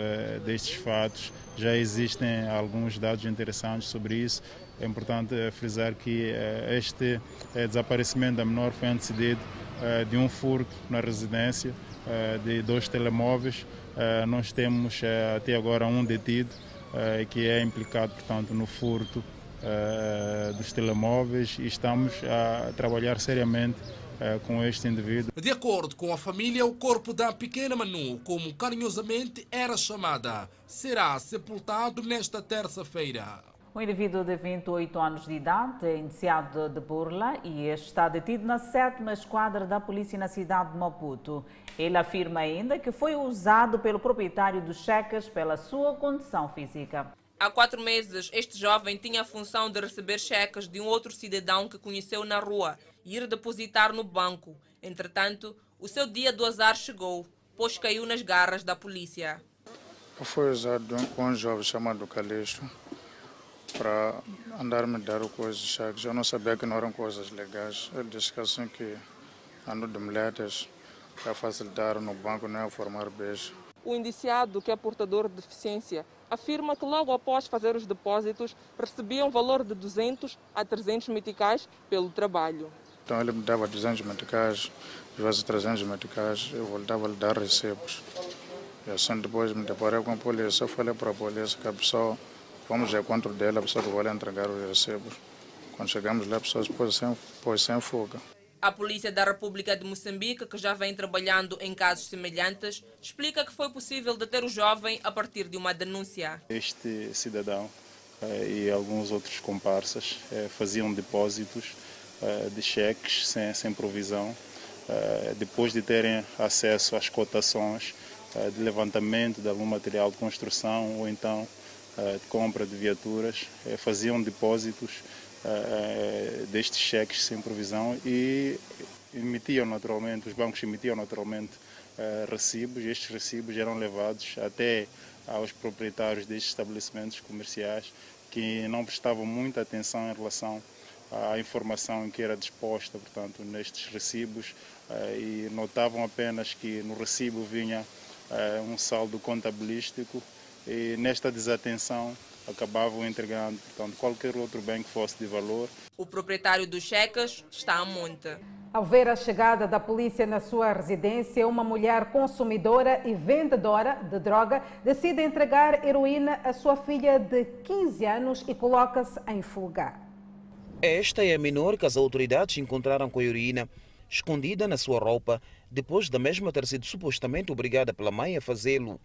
destes fatos. Já existem alguns dados interessantes sobre isso. É importante frisar que este desaparecimento da menor foi antecedido de um furto na residência de dois telemóveis. Eh, nós temos eh, até agora um detido que é implicado, portanto, no furto dos telemóveis e estamos a trabalhar seriamente com este indivíduo. De acordo com a família, o corpo da pequena Manu, como carinhosamente era chamada, será sepultado nesta terça-feira. Um indivíduo de 28 anos de idade é indiciado de burla e está detido na sétima esquadra da polícia na cidade de Maputo. Ele afirma ainda que foi usado pelo proprietário dos cheques pela sua condição física. Há quatro meses, este jovem tinha a função de receber cheques de um outro cidadão que conheceu na rua e ir depositar no banco. Entretanto, o seu dia do azar chegou, pois caiu nas garras da polícia. Foi usado com um jovem chamado Calixto para andar me dar coisas. Eu não sabia que não eram coisas legais. Ele disse que assim que ando de muletas para facilitar no banco não é formar beijo. O indiciado, que é portador de deficiência, afirma que logo após fazer os depósitos recebia um valor de 200 a 300 meticais pelo trabalho. Então ele me dava 200 meticais, às vezes 300 meticais, eu voltava a lhe dar recibos. E assim depois me deparei com a polícia, eu falei para a polícia que a pessoa, vamos ao encontro dela, a pessoa que vai entregar os recibos. Quando chegamos lá, a pessoa pôs sem, pôs sem fuga. A Polícia da República de Moçambique, que já vem trabalhando em casos semelhantes, explica que foi possível deter o jovem a partir de uma denúncia. Este cidadão eh, e alguns outros comparsas eh, faziam depósitos eh, de cheques sem, sem provisão, depois de terem acesso às cotações de levantamento de algum material de construção ou então de compra de viaturas, faziam depósitos uh, destes cheques sem provisão e emitiam naturalmente, os bancos emitiam naturalmente recibos. E estes recibos eram levados até aos proprietários destes estabelecimentos comerciais que não prestavam muita atenção em relação à informação que era disposta, portanto, nestes recibos e notavam apenas que no recibo vinha um saldo contabilístico e nesta desatenção acabavam entregando, portanto, qualquer outro bem que fosse de valor. O proprietário dos cheques está a monte. Ao ver a chegada da polícia na sua residência, uma mulher consumidora e vendedora de droga decide entregar heroína à sua filha de 15 anos e coloca-se em fuga. Esta é a menor que as autoridades encontraram com a heroína escondida na sua roupa, depois da mesma ter sido supostamente obrigada pela mãe a fazê-lo.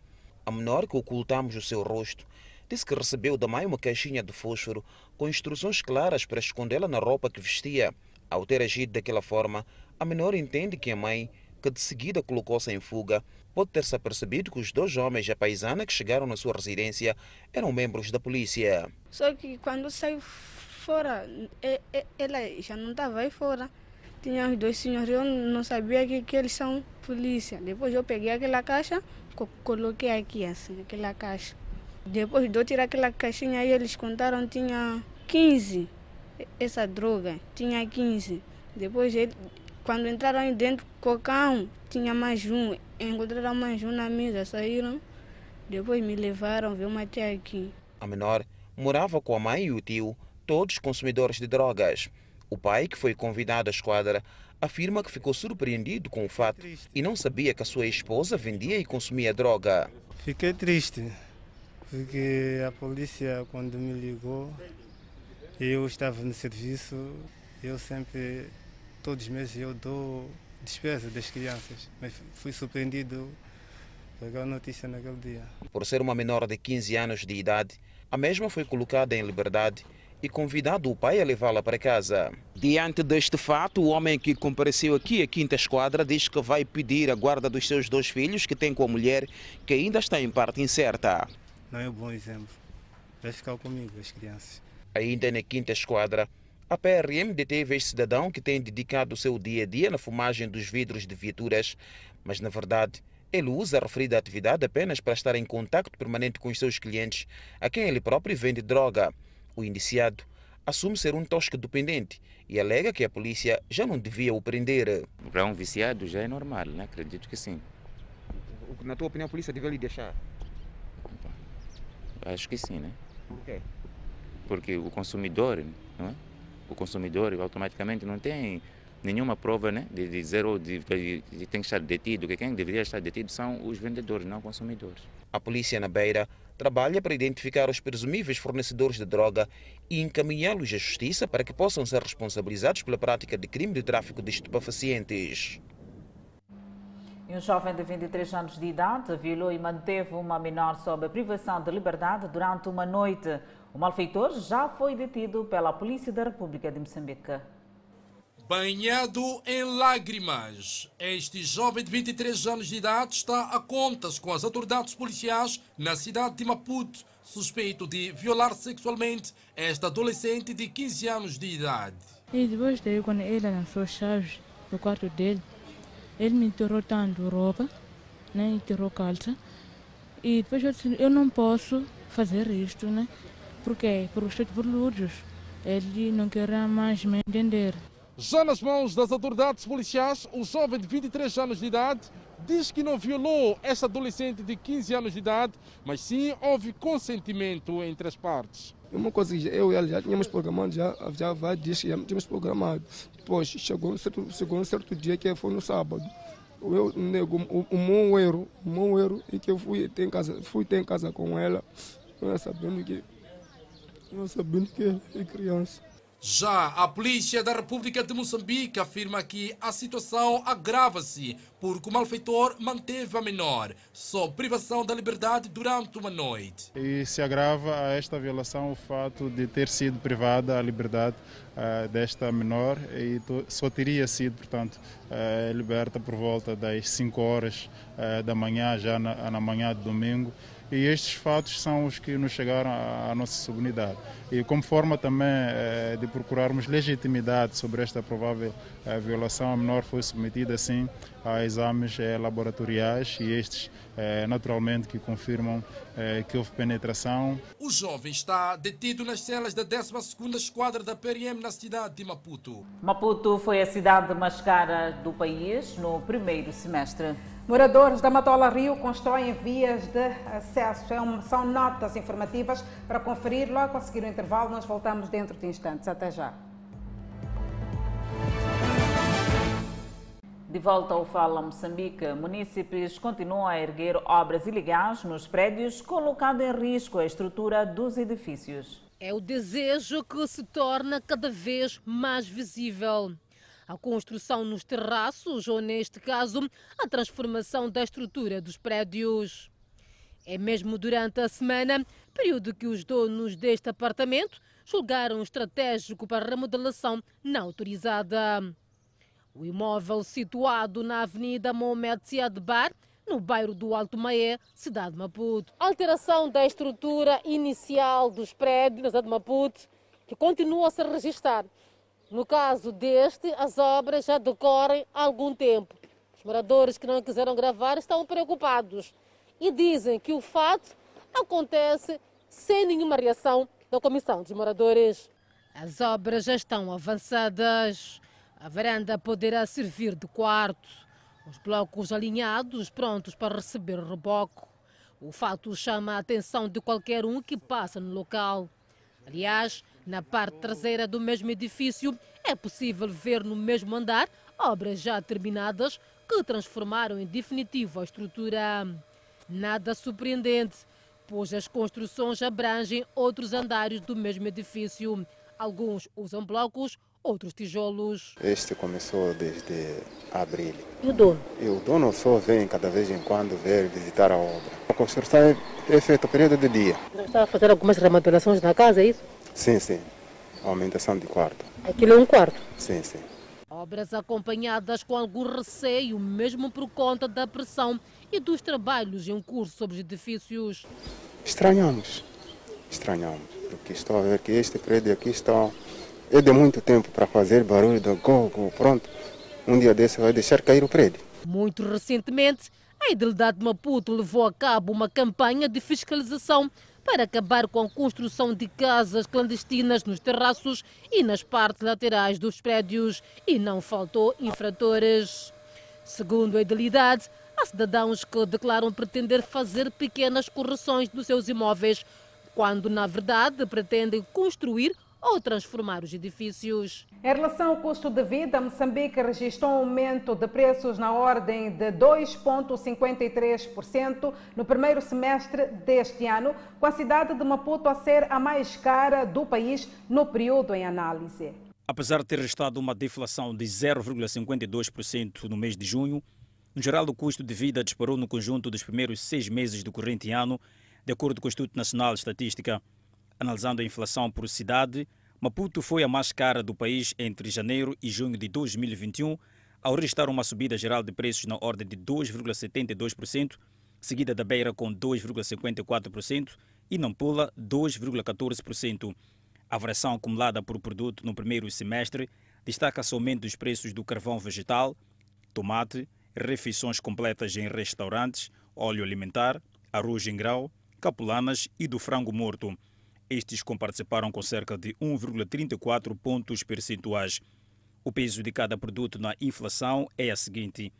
A menor que ocultamos o seu rosto disse que recebeu da mãe uma caixinha de fósforo com instruções claras para escondê-la na roupa que vestia. Ao ter agido daquela forma, a menor entende que a mãe, que de seguida colocou-se em fuga, pode ter-se apercebido que os dois homens e a paisana que chegaram na sua residência eram membros da polícia. Só que quando saiu fora, ela já não estava aí fora. Tinha os dois senhores, eu não sabia que, que eles são polícia. Depois eu peguei aquela caixa, coloquei aqui assim, aquela caixa. Depois de eu tirar aquela caixinha eles contaram tinha 15. Essa droga tinha 15. Depois, ele, quando entraram aí dentro, cocão, tinha mais um. Encontraram mais um na mesa, saíram. Depois me levaram, veio até aqui. A menor morava com a mãe e o tio, todos consumidores de drogas. O pai, que foi convidado à esquadra, afirma que ficou surpreendido com o fato e não sabia que a sua esposa vendia e consumia droga. Fiquei triste porque a polícia, quando me ligou, eu estava no serviço, eu sempre, todos os meses, eu dou despesa das crianças, mas fui surpreendido pegar a notícia naquele dia. Por ser uma menor de 15 anos de idade, a mesma foi colocada em liberdade e convidado o pai a levá-la para casa. Diante deste fato, o homem que compareceu aqui à Quinta Esquadra diz que vai pedir a guarda dos seus dois filhos que tem com a mulher, que ainda está em parte incerta não é um bom exemplo. Vai ficar comigo, as crianças. Ainda na quinta esquadra, a PRM deteve este cidadão que tem dedicado o seu dia a dia na fumagem dos vidros de viaturas, mas na verdade ele usa a referida atividade apenas para estar em contato permanente com os seus clientes, a quem ele próprio vende droga. O indiciado assume ser um tosco dependente e alega que a polícia já não devia o prender. Para um viciado já é normal, né? acredito que sim. Na tua opinião, a polícia devia lhe deixar? Acho que sim, né? Por quê? Porque o consumidor, não é? o consumidor automaticamente não tem nenhuma prova né, de dizer ou de, de, de, tem que estar detido, que quem deveria estar detido são os vendedores, não consumidores. A polícia na Beira trabalha para identificar os presumíveis fornecedores de droga e encaminhá-los à justiça para que possam ser responsabilizados pela prática de crime de tráfico de estupefacientes. Um jovem de 23 anos de idade violou e manteve uma menor sob privação de liberdade durante uma noite. O malfeitor já foi detido pela Polícia da República de Moçambique. Banhado em lágrimas, este jovem de 23 anos de idade está a contas com as autoridades policiais na cidade de Maputo, suspeito de violar sexualmente esta adolescente de 15 anos de idade. E depois daí, quando ele lançou chaves do quarto dele, ele me tirou tanto roupa, né? Tirou calça. E depois eu disse, eu não posso fazer isto, né? Porque por os lúdios. Ele não queria mais me entender. Já nas mãos das autoridades policiais, o jovem de 23 anos de idade diz que não violou esta adolescente de 15 anos de idade, mas sim houve consentimento entre as partes. Uma coisa que eu e ela já tínhamos programado, já, já vários dias que já tínhamos programado. Depois chegou um certo, chegou um certo dia que foi no sábado. Eu nego um, euro, um euro, e que eu fui ter em casa, fui ter em casa com ela, eu sabendo que, eu sabendo que é criança. Já a Polícia da República de Moçambique afirma que a situação agrava-se porque o malfeitor manteve a menor, sob privação da liberdade durante uma noite. E se agrava a esta violação o fato de ter sido privada a liberdade uh, desta menor e só teria sido, portanto, uh, liberta por volta das 5 horas uh, da manhã, já na, na manhã de domingo e estes fatos são os que nos chegaram à nossa subunidade. E como forma também eh, de procurarmos legitimidade sobre esta provável eh, violação, a menor foi submetida assim a exames eh, laboratoriais e estes naturalmente que confirmam que houve penetração. O jovem está detido nas celas da 12ª Esquadra da PRM na cidade de Maputo. Maputo foi a cidade mais cara do país no primeiro semestre. Moradores da Matola Rio constroem vias de acesso. É são notas informativas para conferir logo a seguir o intervalo. Nós voltamos dentro de instantes. Até já. De volta ao Fala Moçambique, munícipes continuam a erguer obras ilegais nos prédios, colocando em risco a estrutura dos edifícios. É o desejo que se torna cada vez mais visível a construção nos terraços ou, neste caso, a transformação da estrutura dos prédios. É mesmo durante a semana, período que os donos deste apartamento julgaram estratégico para a remodelação não autorizada. O imóvel situado na Avenida Mohamed Siad Bar, no bairro do Alto Maé, cidade de Maputo. A alteração da estrutura inicial dos prédios na cidade de Maputo, que continua a se registrar no caso deste, as obras já decorrem há algum tempo. Os moradores que não quiseram gravar estão preocupados e dizem que o fato acontece sem nenhuma reação da Comissão dos Moradores. As obras já estão avançadas. A varanda poderá servir de quarto. Os blocos alinhados, prontos para receber reboco. O fato chama a atenção de qualquer um que passa no local. Aliás, na parte traseira do mesmo edifício, é possível ver no mesmo andar obras já terminadas que transformaram em definitivo a estrutura. Nada surpreendente, pois as construções abrangem outros andares do mesmo edifício. Alguns usam blocos, outros tijolos. Este começou desde abril. E o dono? E o dono só vem cada vez em quando ver visitar a obra. A construção é feita período de dia. Está a fazer algumas remodelações na casa, é isso? Sim, sim. Aumentação de quarto. Aquilo é um quarto? Sim, sim. Obras acompanhadas com algum receio, mesmo por conta da pressão e dos trabalhos em curso sobre os edifícios. Estranhamos, estranhamos, porque estou a ver que este prédio aqui está é de muito tempo para fazer barulho do go, go, pronto. Um dia desse vai deixar cair o prédio. Muito recentemente, a Idilidade de Maputo levou a cabo uma campanha de fiscalização para acabar com a construção de casas clandestinas nos terraços e nas partes laterais dos prédios e não faltou infratores. Segundo a idilidade, há cidadãos que declaram pretender fazer pequenas correções nos seus imóveis, quando na verdade pretendem construir ou transformar os edifícios. Em relação ao custo de vida, Moçambique registrou um aumento de preços na ordem de 2,53% no primeiro semestre deste ano, com a cidade de Maputo a ser a mais cara do país no período em análise. Apesar de ter registrado uma deflação de 0,52% no mês de junho, no geral o custo de vida disparou no conjunto dos primeiros seis meses do corrente ano, de acordo com o Instituto Nacional de Estatística. Analisando a inflação por cidade, Maputo foi a mais cara do país entre janeiro e junho de 2021, ao registrar uma subida geral de preços na ordem de 2,72%, seguida da Beira com 2,54% e Nampula 2,14%. A variação acumulada por produto no primeiro semestre destaca-se aumento dos preços do carvão vegetal, tomate, refeições completas em restaurantes, óleo alimentar, arroz em grau, capulanas e do frango morto. Estes comparticiparam com cerca de 1,34 pontos percentuais. O peso de cada produto na inflação é a seguinte: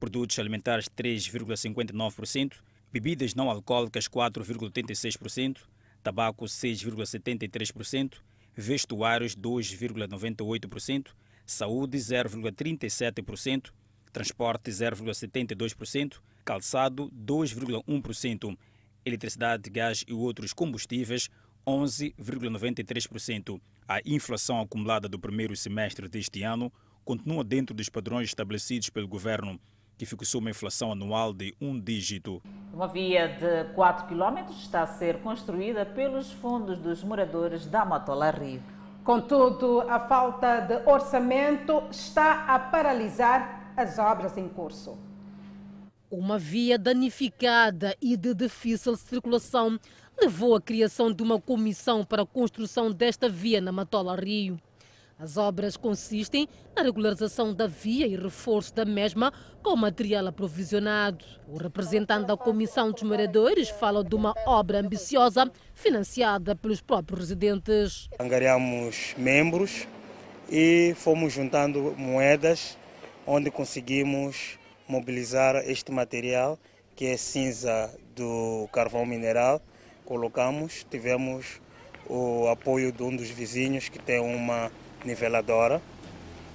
produtos alimentares 3,59%, bebidas não alcoólicas 4,86%, tabaco 6,73%, vestuários 2,98%, saúde 0,37%, transporte 0,72%, calçado 2,1%, eletricidade, gás e outros combustíveis 11,93%. A inflação acumulada do primeiro semestre deste ano continua dentro dos padrões estabelecidos pelo governo, que fixou uma inflação anual de um dígito. Uma via de 4 km está a ser construída pelos fundos dos moradores da Matola Rio. Contudo, a falta de orçamento está a paralisar as obras em curso. Uma via danificada e de difícil circulação levou à criação de uma comissão para a construção desta via na Matola Rio. As obras consistem na regularização da via e reforço da mesma com material aprovisionado. O representante da Comissão dos Moradores fala de uma obra ambiciosa financiada pelos próprios residentes. Angariamos membros e fomos juntando moedas, onde conseguimos mobilizar este material, que é cinza do carvão mineral. Colocamos, tivemos o apoio de um dos vizinhos que tem uma niveladora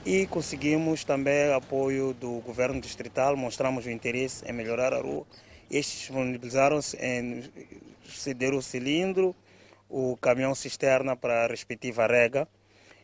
e conseguimos também apoio do governo distrital, mostramos o interesse em melhorar a rua. Estes disponibilizaram-se em ceder o cilindro, o caminhão cisterna para a respectiva rega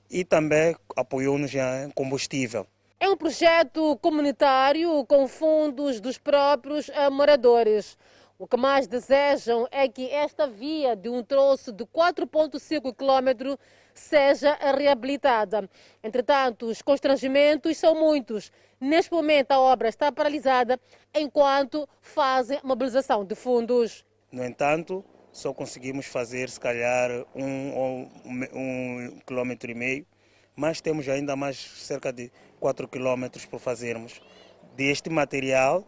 e também apoiou-nos em combustível. É um projeto comunitário com fundos dos próprios moradores. O que mais desejam é que esta via de um troço de 4,5 km seja reabilitada. Entretanto, os constrangimentos são muitos. Neste momento, a obra está paralisada enquanto fazem mobilização de fundos. No entanto, só conseguimos fazer, se calhar, um, um, um quilômetro e meio, mas temos ainda mais cerca de 4 quilômetros por fazermos deste material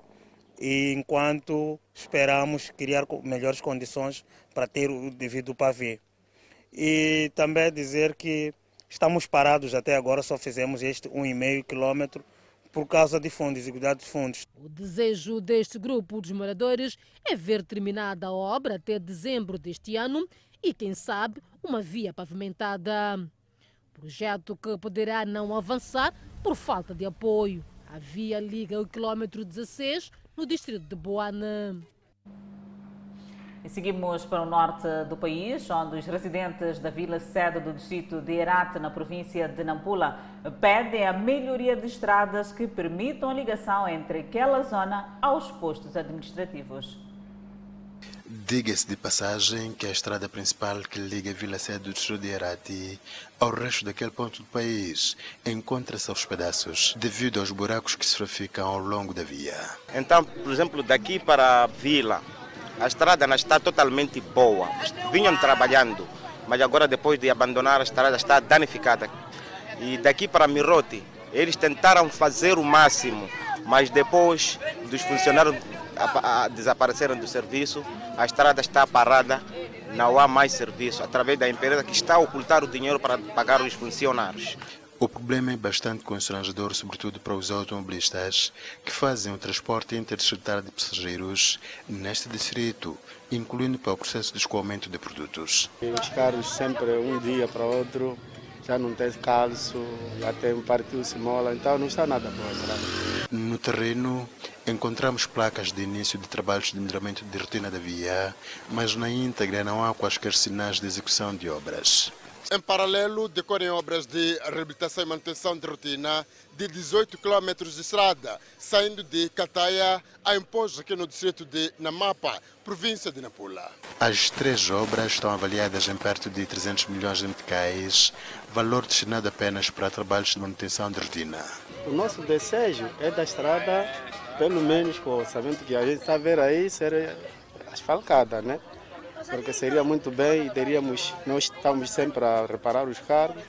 e enquanto esperamos criar melhores condições para ter o devido pavê. E também dizer que estamos parados até agora, só fizemos este 1,5 quilômetro por causa de fundos, desigualdade de fundos. O desejo deste grupo de moradores é ver terminada a obra até dezembro deste ano e, quem sabe, uma via pavimentada. Projeto que poderá não avançar por falta de apoio. A via liga o quilômetro 16 no distrito de Boana. E seguimos para o norte do país, onde os residentes da vila sede do distrito de Herate, na província de Nampula, pedem a melhoria de estradas que permitam a ligação entre aquela zona aos postos administrativos. Diga-se de passagem que a estrada principal que liga a Vila Sede de Herati ao resto daquele ponto do país encontra-se aos pedaços devido aos buracos que se verificam ao longo da via. Então, por exemplo, daqui para a vila, a estrada não está totalmente boa. Vinham trabalhando, mas agora depois de abandonar a estrada está danificada. E daqui para Mirote, eles tentaram fazer o máximo, mas depois dos funcionários desapareceram do serviço, a estrada está parada, não há mais serviço, através da empresa que está a ocultar o dinheiro para pagar os funcionários. O problema é bastante constrangedor, sobretudo para os automobilistas que fazem o transporte interdistrital de passageiros neste distrito, incluindo para o processo de escoamento de produtos. Os carros sempre um dia para outro já não tem calço, já tem partiu-se mola, então não está nada bom estrada. No terreno, encontramos placas de início de trabalhos de melhoramento de rotina da via, mas na íntegra não há quaisquer sinais de execução de obras. Em paralelo, decorrem obras de reabilitação e manutenção de rotina de 18 km de estrada, saindo de Cataia a Impos, aqui no distrito de Namapa, província de Nampula. As três obras estão avaliadas em perto de 300 milhões de meticais, valor destinado apenas para trabalhos de manutenção de rotina. O nosso desejo é da estrada, pelo menos com o orçamento que a gente está a ver aí, ser asfaltada, né? Porque seria muito bem e teríamos, nós estamos sempre a reparar os carros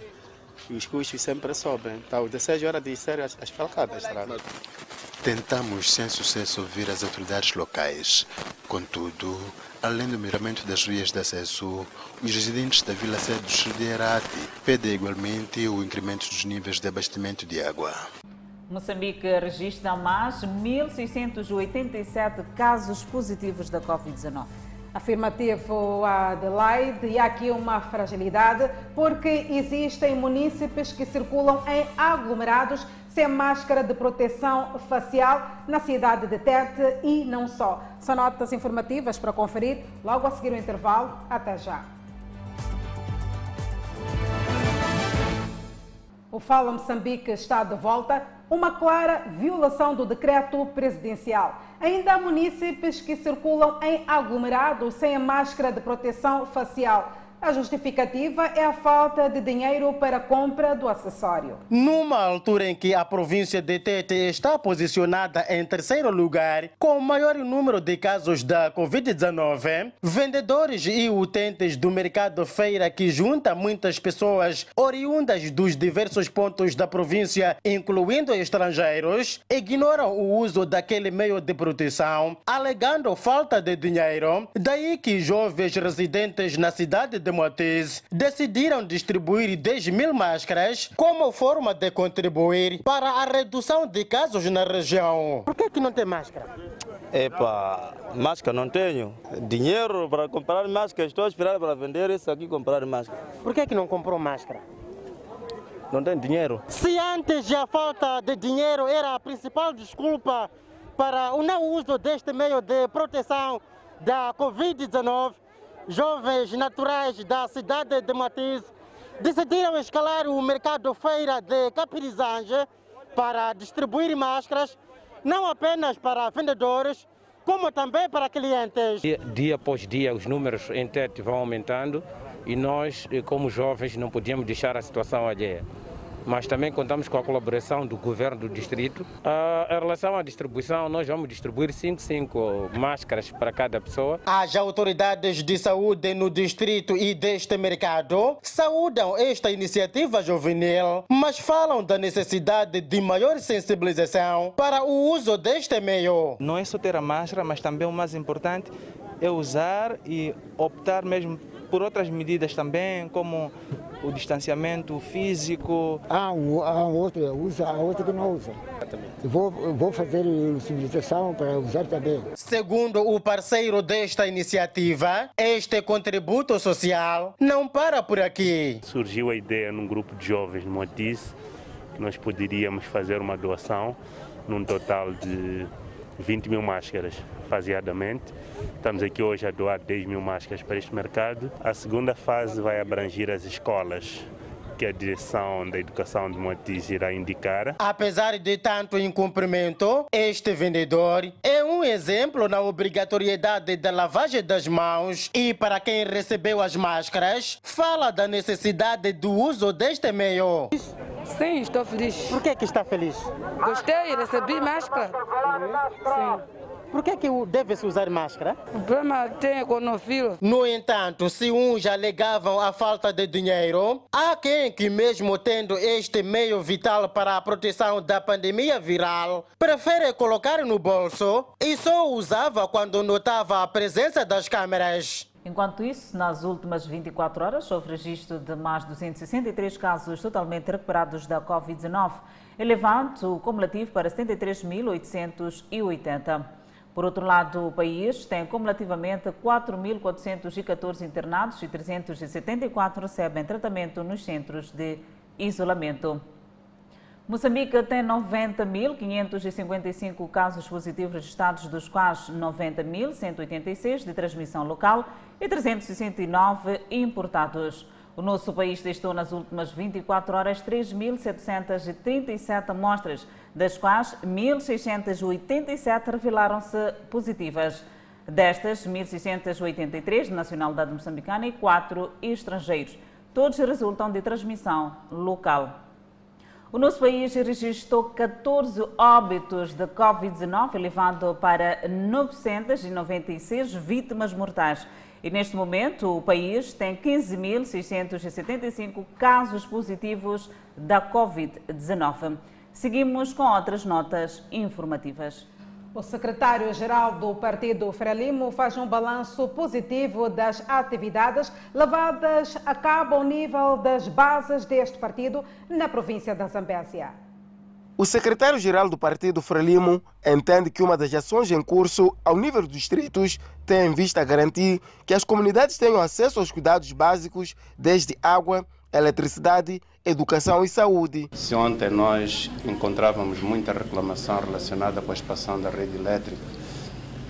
e os custos sempre sobem. Então o desejo era de ser asfaltada a estrada. Tentamos sem sucesso ouvir as autoridades locais. Contudo, além do miramento das vias de acesso, os residentes da Vila Sede do Xudeirate pedem igualmente o incremento dos níveis de abastecimento de água. Moçambique registra mais 1.687 casos positivos da Covid-19. Afirmativo Adelaide, e há aqui uma fragilidade, porque existem munícipes que circulam em aglomerados sem máscara de proteção facial na cidade de Tete e não só. São notas informativas para conferir logo a seguir o intervalo. Até já. O Fala Moçambique está de volta. Uma clara violação do decreto presidencial. Ainda há munícipes que circulam em aglomerados sem a máscara de proteção facial. A justificativa é a falta de dinheiro para a compra do acessório. Numa altura em que a província de Tete está posicionada em terceiro lugar, com o maior número de casos da Covid-19, vendedores e utentes do mercado feira que junta muitas pessoas oriundas dos diversos pontos da província, incluindo estrangeiros, ignoram o uso daquele meio de proteção, alegando falta de dinheiro. Daí que jovens residentes na cidade de de decidiram distribuir 10 mil máscaras como forma de contribuir para a redução de casos na região. Por que, que não tem máscara? Epa, máscara não tenho. Dinheiro para comprar máscara, estou a esperar para vender isso aqui comprar máscara. Por que, que não comprou máscara? Não tem dinheiro. Se antes a falta de dinheiro era a principal desculpa para o não uso deste meio de proteção da Covid-19, jovens naturais da cidade de Matiz decidiram escalar o mercado feira de Capirizange para distribuir máscaras, não apenas para vendedores, como também para clientes. Dia, dia após dia os números em TET vão aumentando e nós, como jovens, não podíamos deixar a situação alheia mas também contamos com a colaboração do governo do distrito. Uh, em relação à distribuição, nós vamos distribuir 5, 5 máscaras para cada pessoa. As autoridades de saúde no distrito e deste mercado saúdam esta iniciativa juvenil, mas falam da necessidade de maior sensibilização para o uso deste meio. Não é só ter a máscara, mas também o mais importante é usar e optar mesmo por outras medidas também, como o distanciamento físico. Há um, há um outro que usa, há outro que não usa. Vou, vou fazer civilização para usar também. Segundo o parceiro desta iniciativa, este contributo social não para por aqui. Surgiu a ideia num grupo de jovens no Matice que nós poderíamos fazer uma doação num total de 20 mil máscaras faseadamente. Estamos aqui hoje a doar 10 mil máscaras para este mercado. A segunda fase vai abranger as escolas que a direção da educação de Motis irá indicar. Apesar de tanto incumprimento, este vendedor é um exemplo na obrigatoriedade da lavagem das mãos e para quem recebeu as máscaras, fala da necessidade do uso deste meio. Sim, estou feliz. Por que, que está feliz? Gostei, recebi máscara. Sim. Por que, que deve-se usar máscara? O problema tem econofilo. No entanto, se uns alegavam a falta de dinheiro, há quem que mesmo tendo este meio vital para a proteção da pandemia viral, prefere colocar no bolso e só usava quando notava a presença das câmeras. Enquanto isso, nas últimas 24 horas, houve registro de mais 263 casos totalmente recuperados da Covid-19, elevando o cumulativo para 73.880. Por outro lado, o país tem cumulativamente 4.414 internados e 374 recebem tratamento nos centros de isolamento. Moçambique tem 90.555 casos positivos registrados, dos quais 90.186 de transmissão local e 369 importados. O nosso país testou nas últimas 24 horas 3.737 amostras, das quais 1.687 revelaram-se positivas. Destas, 1.683 de nacionalidade moçambicana e 4 estrangeiros. Todos resultam de transmissão local. O nosso país registrou 14 óbitos de Covid-19, elevando para 996 vítimas mortais. E neste momento o país tem 15.675 casos positivos da Covid-19. Seguimos com outras notas informativas. O secretário-geral do Partido Frelimo faz um balanço positivo das atividades levadas a cabo ao nível das bases deste partido na província da Zambésia. O secretário-geral do Partido Frelimo entende que uma das ações em curso ao nível dos distritos tem em vista garantir que as comunidades tenham acesso aos cuidados básicos, desde água, eletricidade, educação e saúde. Se ontem nós encontrávamos muita reclamação relacionada com a expansão da rede elétrica,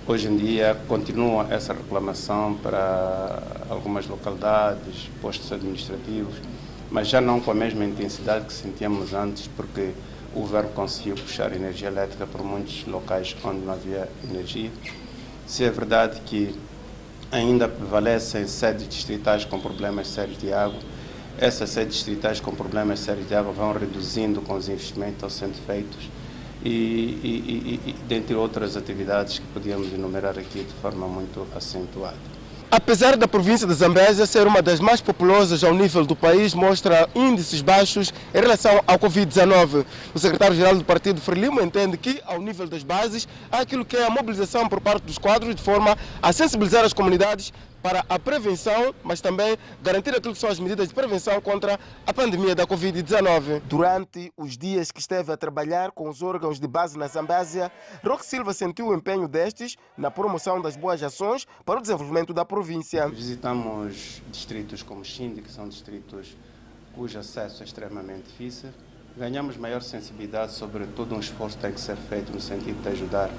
hoje em dia continua essa reclamação para algumas localidades, postos administrativos, mas já não com a mesma intensidade que sentíamos antes, porque o governo conseguiu puxar energia elétrica por muitos locais onde não havia energia. Se é verdade que ainda prevalecem sedes distritais com problemas sérios de água, essas sedes distritais com problemas sérios de água vão reduzindo com os investimentos estão sendo feitos e, e, e, e dentre outras atividades que podíamos enumerar aqui de forma muito acentuada. Apesar da província de Zambésia ser uma das mais populosas ao nível do país, mostra índices baixos em relação ao Covid-19. O secretário-geral do partido, Frelimo, entende que, ao nível das bases, há aquilo que é a mobilização por parte dos quadros de forma a sensibilizar as comunidades para a prevenção, mas também garantir aquilo que são as medidas de prevenção contra a pandemia da Covid-19. Durante os dias que esteve a trabalhar com os órgãos de base na Zambésia, Roque Silva sentiu o empenho destes na promoção das boas ações para o desenvolvimento da província. Visitamos distritos como Xinde, que são distritos cujo acesso é extremamente difícil. Ganhamos maior sensibilidade sobre todo um esforço que tem que ser feito no sentido de ajudar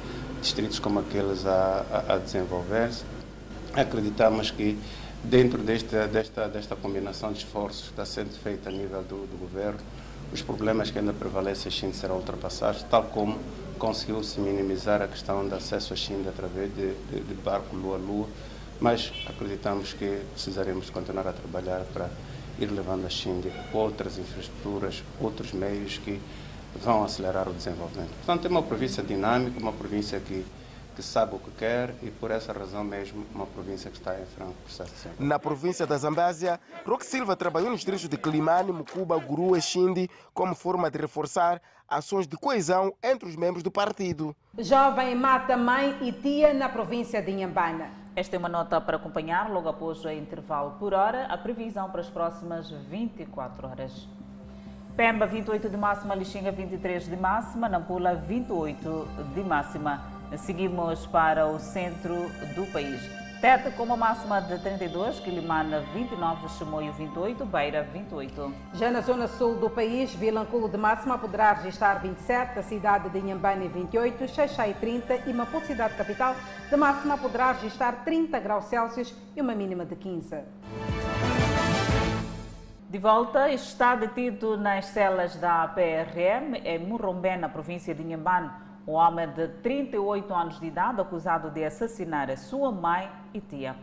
distritos como aqueles a, a, a desenvolver-se acreditamos que dentro desta, desta, desta combinação de esforços que está sendo feita a nível do, do governo, os problemas que ainda prevalecem a China serão ultrapassados, tal como conseguiu-se minimizar a questão de acesso à China através de, de, de barco lua-lua, mas acreditamos que precisaremos continuar a trabalhar para ir levando a China outras infraestruturas, outros meios que vão acelerar o desenvolvimento. Portanto, é uma província dinâmica, uma província que que sabe o que quer e por essa razão mesmo uma província que está em franco processo de. Na província da Zambésia, Roque Silva trabalhou nos distritos de Climane, Mucuba, Guru e Xindi como forma de reforçar ações de coesão entre os membros do partido. Jovem mata mãe e tia na província de Inhambana. Esta é uma nota para acompanhar logo após o intervalo por hora, a previsão para as próximas 24 horas. Pemba 28 de máxima, Lixinga 23 de máxima, Nampula 28 de máxima. Seguimos para o centro do país. Tete com uma máxima de 32, Quilimana 29, Chimoio 28, Beira 28. Já na zona sul do país, Vilanculo de máxima poderá registrar 27, a cidade de Inhambane 28, Xaixai 30 e Maputo, cidade capital, de máxima poderá registrar 30 graus Celsius e uma mínima de 15. De volta, está detido nas celas da PRM em Murrombé, na província de Inhambane, um homem de 38 anos de idade acusado de assassinar a sua mãe e tia.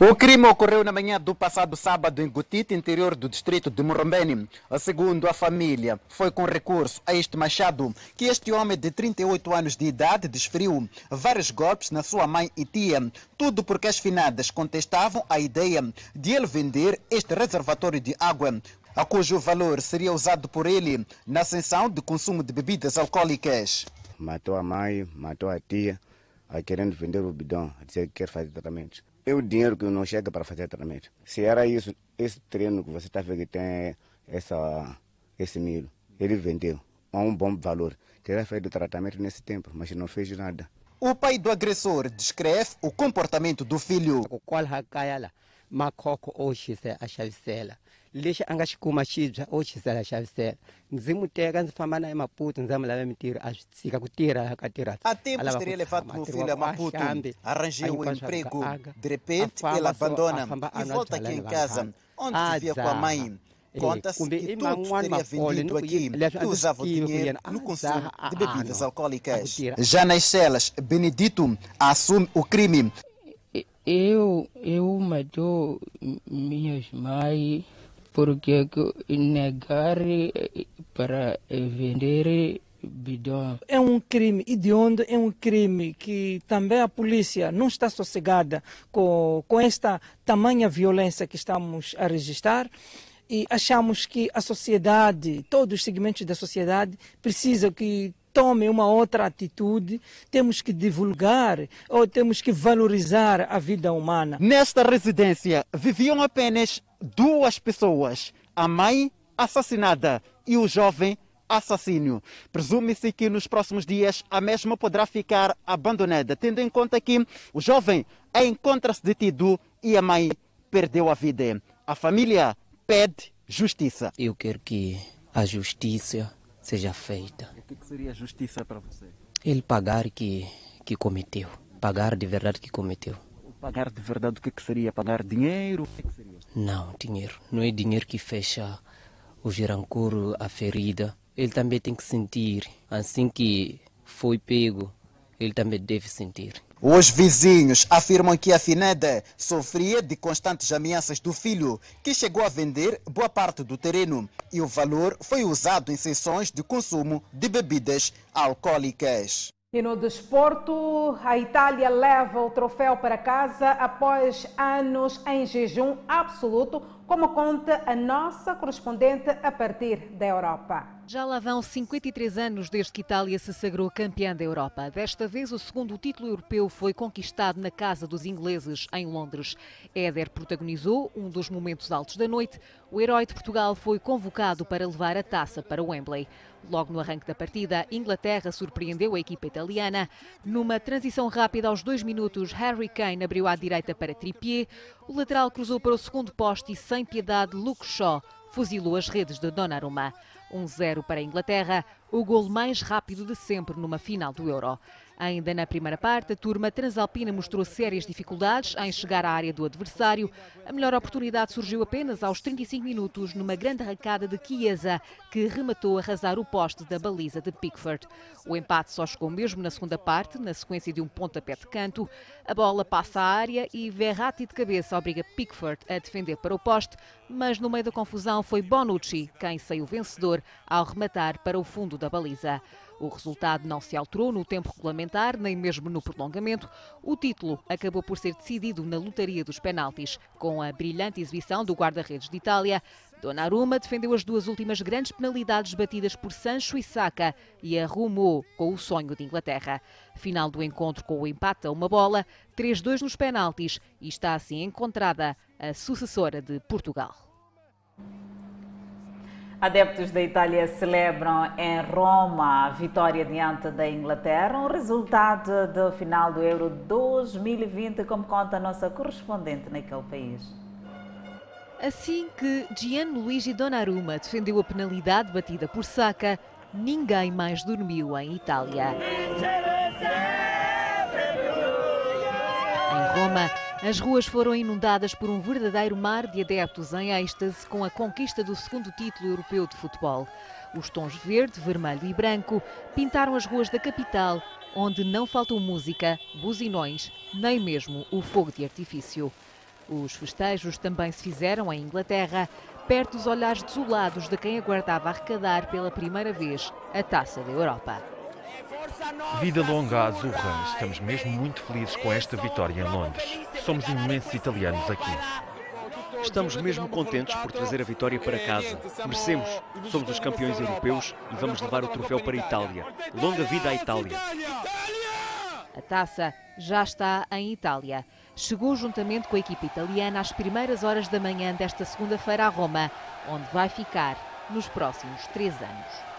O crime ocorreu na manhã do passado sábado em Gutite, interior do distrito de Morombeni. Segundo a família, foi com recurso a este machado que este homem de 38 anos de idade desferiu vários golpes na sua mãe e tia. Tudo porque as finadas contestavam a ideia de ele vender este reservatório de água, a cujo valor seria usado por ele na ascensão de consumo de bebidas alcoólicas. Matou a mãe, matou a tia, aí querendo vender o bidão, a dizer que quer fazer tratamento. É o dinheiro que não chega para fazer tratamento. Se era isso, esse treino que você está vendo que tem essa, esse milho, ele vendeu a um bom valor. Teria feito tratamento nesse tempo, mas não fez nada. O pai do agressor descreve o comportamento do filho. makoko oxisa a xavisela lexi a nga xi kuma xibya o a xavisela ndzi n'wi teka ndzi famba na emaputo ndzi ya mi lava mintirho a swi tshika ku tirha ka tirha levado meu filho a Maputo, arranjou um emprego. De repente, ele abandona e volta aqui em casa, onde vivia com a mãe. Conta-se que todos teria vendido aqui e usava o dinheiro no consumo de bebidas alcoólicas. Já nas celas, Benedito assume o crime. Eu, eu matou minhas mães porque negar para vender bidão. É um crime hediondo, é um crime que também a polícia não está sossegada com, com esta tamanha violência que estamos a registrar e achamos que a sociedade, todos os segmentos da sociedade, precisam que tomem uma outra atitude, temos que divulgar ou temos que valorizar a vida humana. Nesta residência viviam apenas duas pessoas: a mãe assassinada e o jovem assassínio. Presume-se que nos próximos dias a mesma poderá ficar abandonada, tendo em conta que o jovem encontra-se detido e a mãe perdeu a vida. A família pede justiça. Eu quero que a justiça seja feita. O que seria justiça para você? Ele pagar que que cometeu, pagar de verdade que cometeu. Pagar de verdade o que, que seria? Pagar dinheiro? O que, que seria? Não, dinheiro. Não é dinheiro que fecha o girancuro, a ferida. Ele também tem que sentir. Assim que foi pego, ele também deve sentir. Os vizinhos afirmam que a Fineda sofria de constantes ameaças do filho, que chegou a vender boa parte do terreno e o valor foi usado em sessões de consumo de bebidas alcoólicas. E no desporto, a Itália leva o troféu para casa após anos em jejum absoluto, como conta a nossa correspondente a partir da Europa. Já lá vão 53 anos desde que Itália se sagrou campeã da Europa. Desta vez, o segundo título europeu foi conquistado na casa dos ingleses, em Londres. Éder protagonizou um dos momentos altos da noite. O herói de Portugal foi convocado para levar a taça para Wembley. Logo no arranque da partida, Inglaterra surpreendeu a equipa italiana. Numa transição rápida aos dois minutos, Harry Kane abriu à direita para Trippier. O lateral cruzou para o segundo poste e, sem piedade, Luke Shaw fuzilou as redes de Donnarumma. 1-0 para a Inglaterra, o gol mais rápido de sempre numa final do Euro. Ainda na primeira parte, a turma transalpina mostrou sérias dificuldades em chegar à área do adversário. A melhor oportunidade surgiu apenas aos 35 minutos numa grande arrancada de Chiesa, que rematou a arrasar o poste da baliza de Pickford. O empate só chegou mesmo na segunda parte, na sequência de um pontapé de canto. A bola passa à área e Verratti de cabeça obriga Pickford a defender para o poste, mas no meio da confusão foi Bonucci quem saiu vencedor ao rematar para o fundo da baliza. O resultado não se alterou no tempo regulamentar, nem mesmo no prolongamento. O título acabou por ser decidido na lotaria dos penaltis, com a brilhante exibição do guarda-redes de Itália. Donnarumma defendeu as duas últimas grandes penalidades batidas por Sancho e Saka e arrumou com o sonho de Inglaterra. Final do encontro com o empate a uma bola, 3-2 nos penaltis e está assim encontrada a sucessora de Portugal. Adeptos da Itália celebram em Roma a vitória diante da Inglaterra, um resultado do final do Euro 2020, como conta a nossa correspondente naquele país. Assim que Gianluigi Donnarumma defendeu a penalidade batida por Saka, ninguém mais dormiu em Itália. Em Roma, as ruas foram inundadas por um verdadeiro mar de adeptos em êxtase com a conquista do segundo título europeu de futebol. Os tons verde, vermelho e branco pintaram as ruas da capital, onde não faltou música, buzinões, nem mesmo o fogo de artifício. Os festejos também se fizeram em Inglaterra, perto dos olhares desolados de quem aguardava arrecadar pela primeira vez a taça da Europa. Vida longa à Azurra. Estamos mesmo muito felizes com esta vitória em Londres. Somos imensos italianos aqui. Estamos mesmo contentes por trazer a vitória para casa. Merecemos. Somos os campeões europeus e vamos levar o troféu para a Itália. Longa vida à Itália. A taça já está em Itália. Chegou juntamente com a equipa italiana às primeiras horas da manhã desta segunda-feira a Roma, onde vai ficar nos próximos três anos.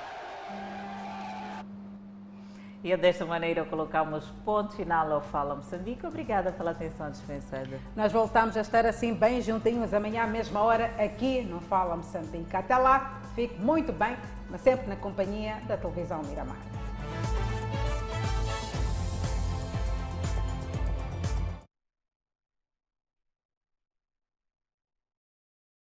E desta maneira colocamos ponto final ao Fala Moçambique. Obrigada pela atenção dispensada. Nós voltamos a estar assim bem juntinhos amanhã à mesma hora aqui no Fala Moçambique. Até lá, fique muito bem, mas sempre na companhia da televisão Miramar.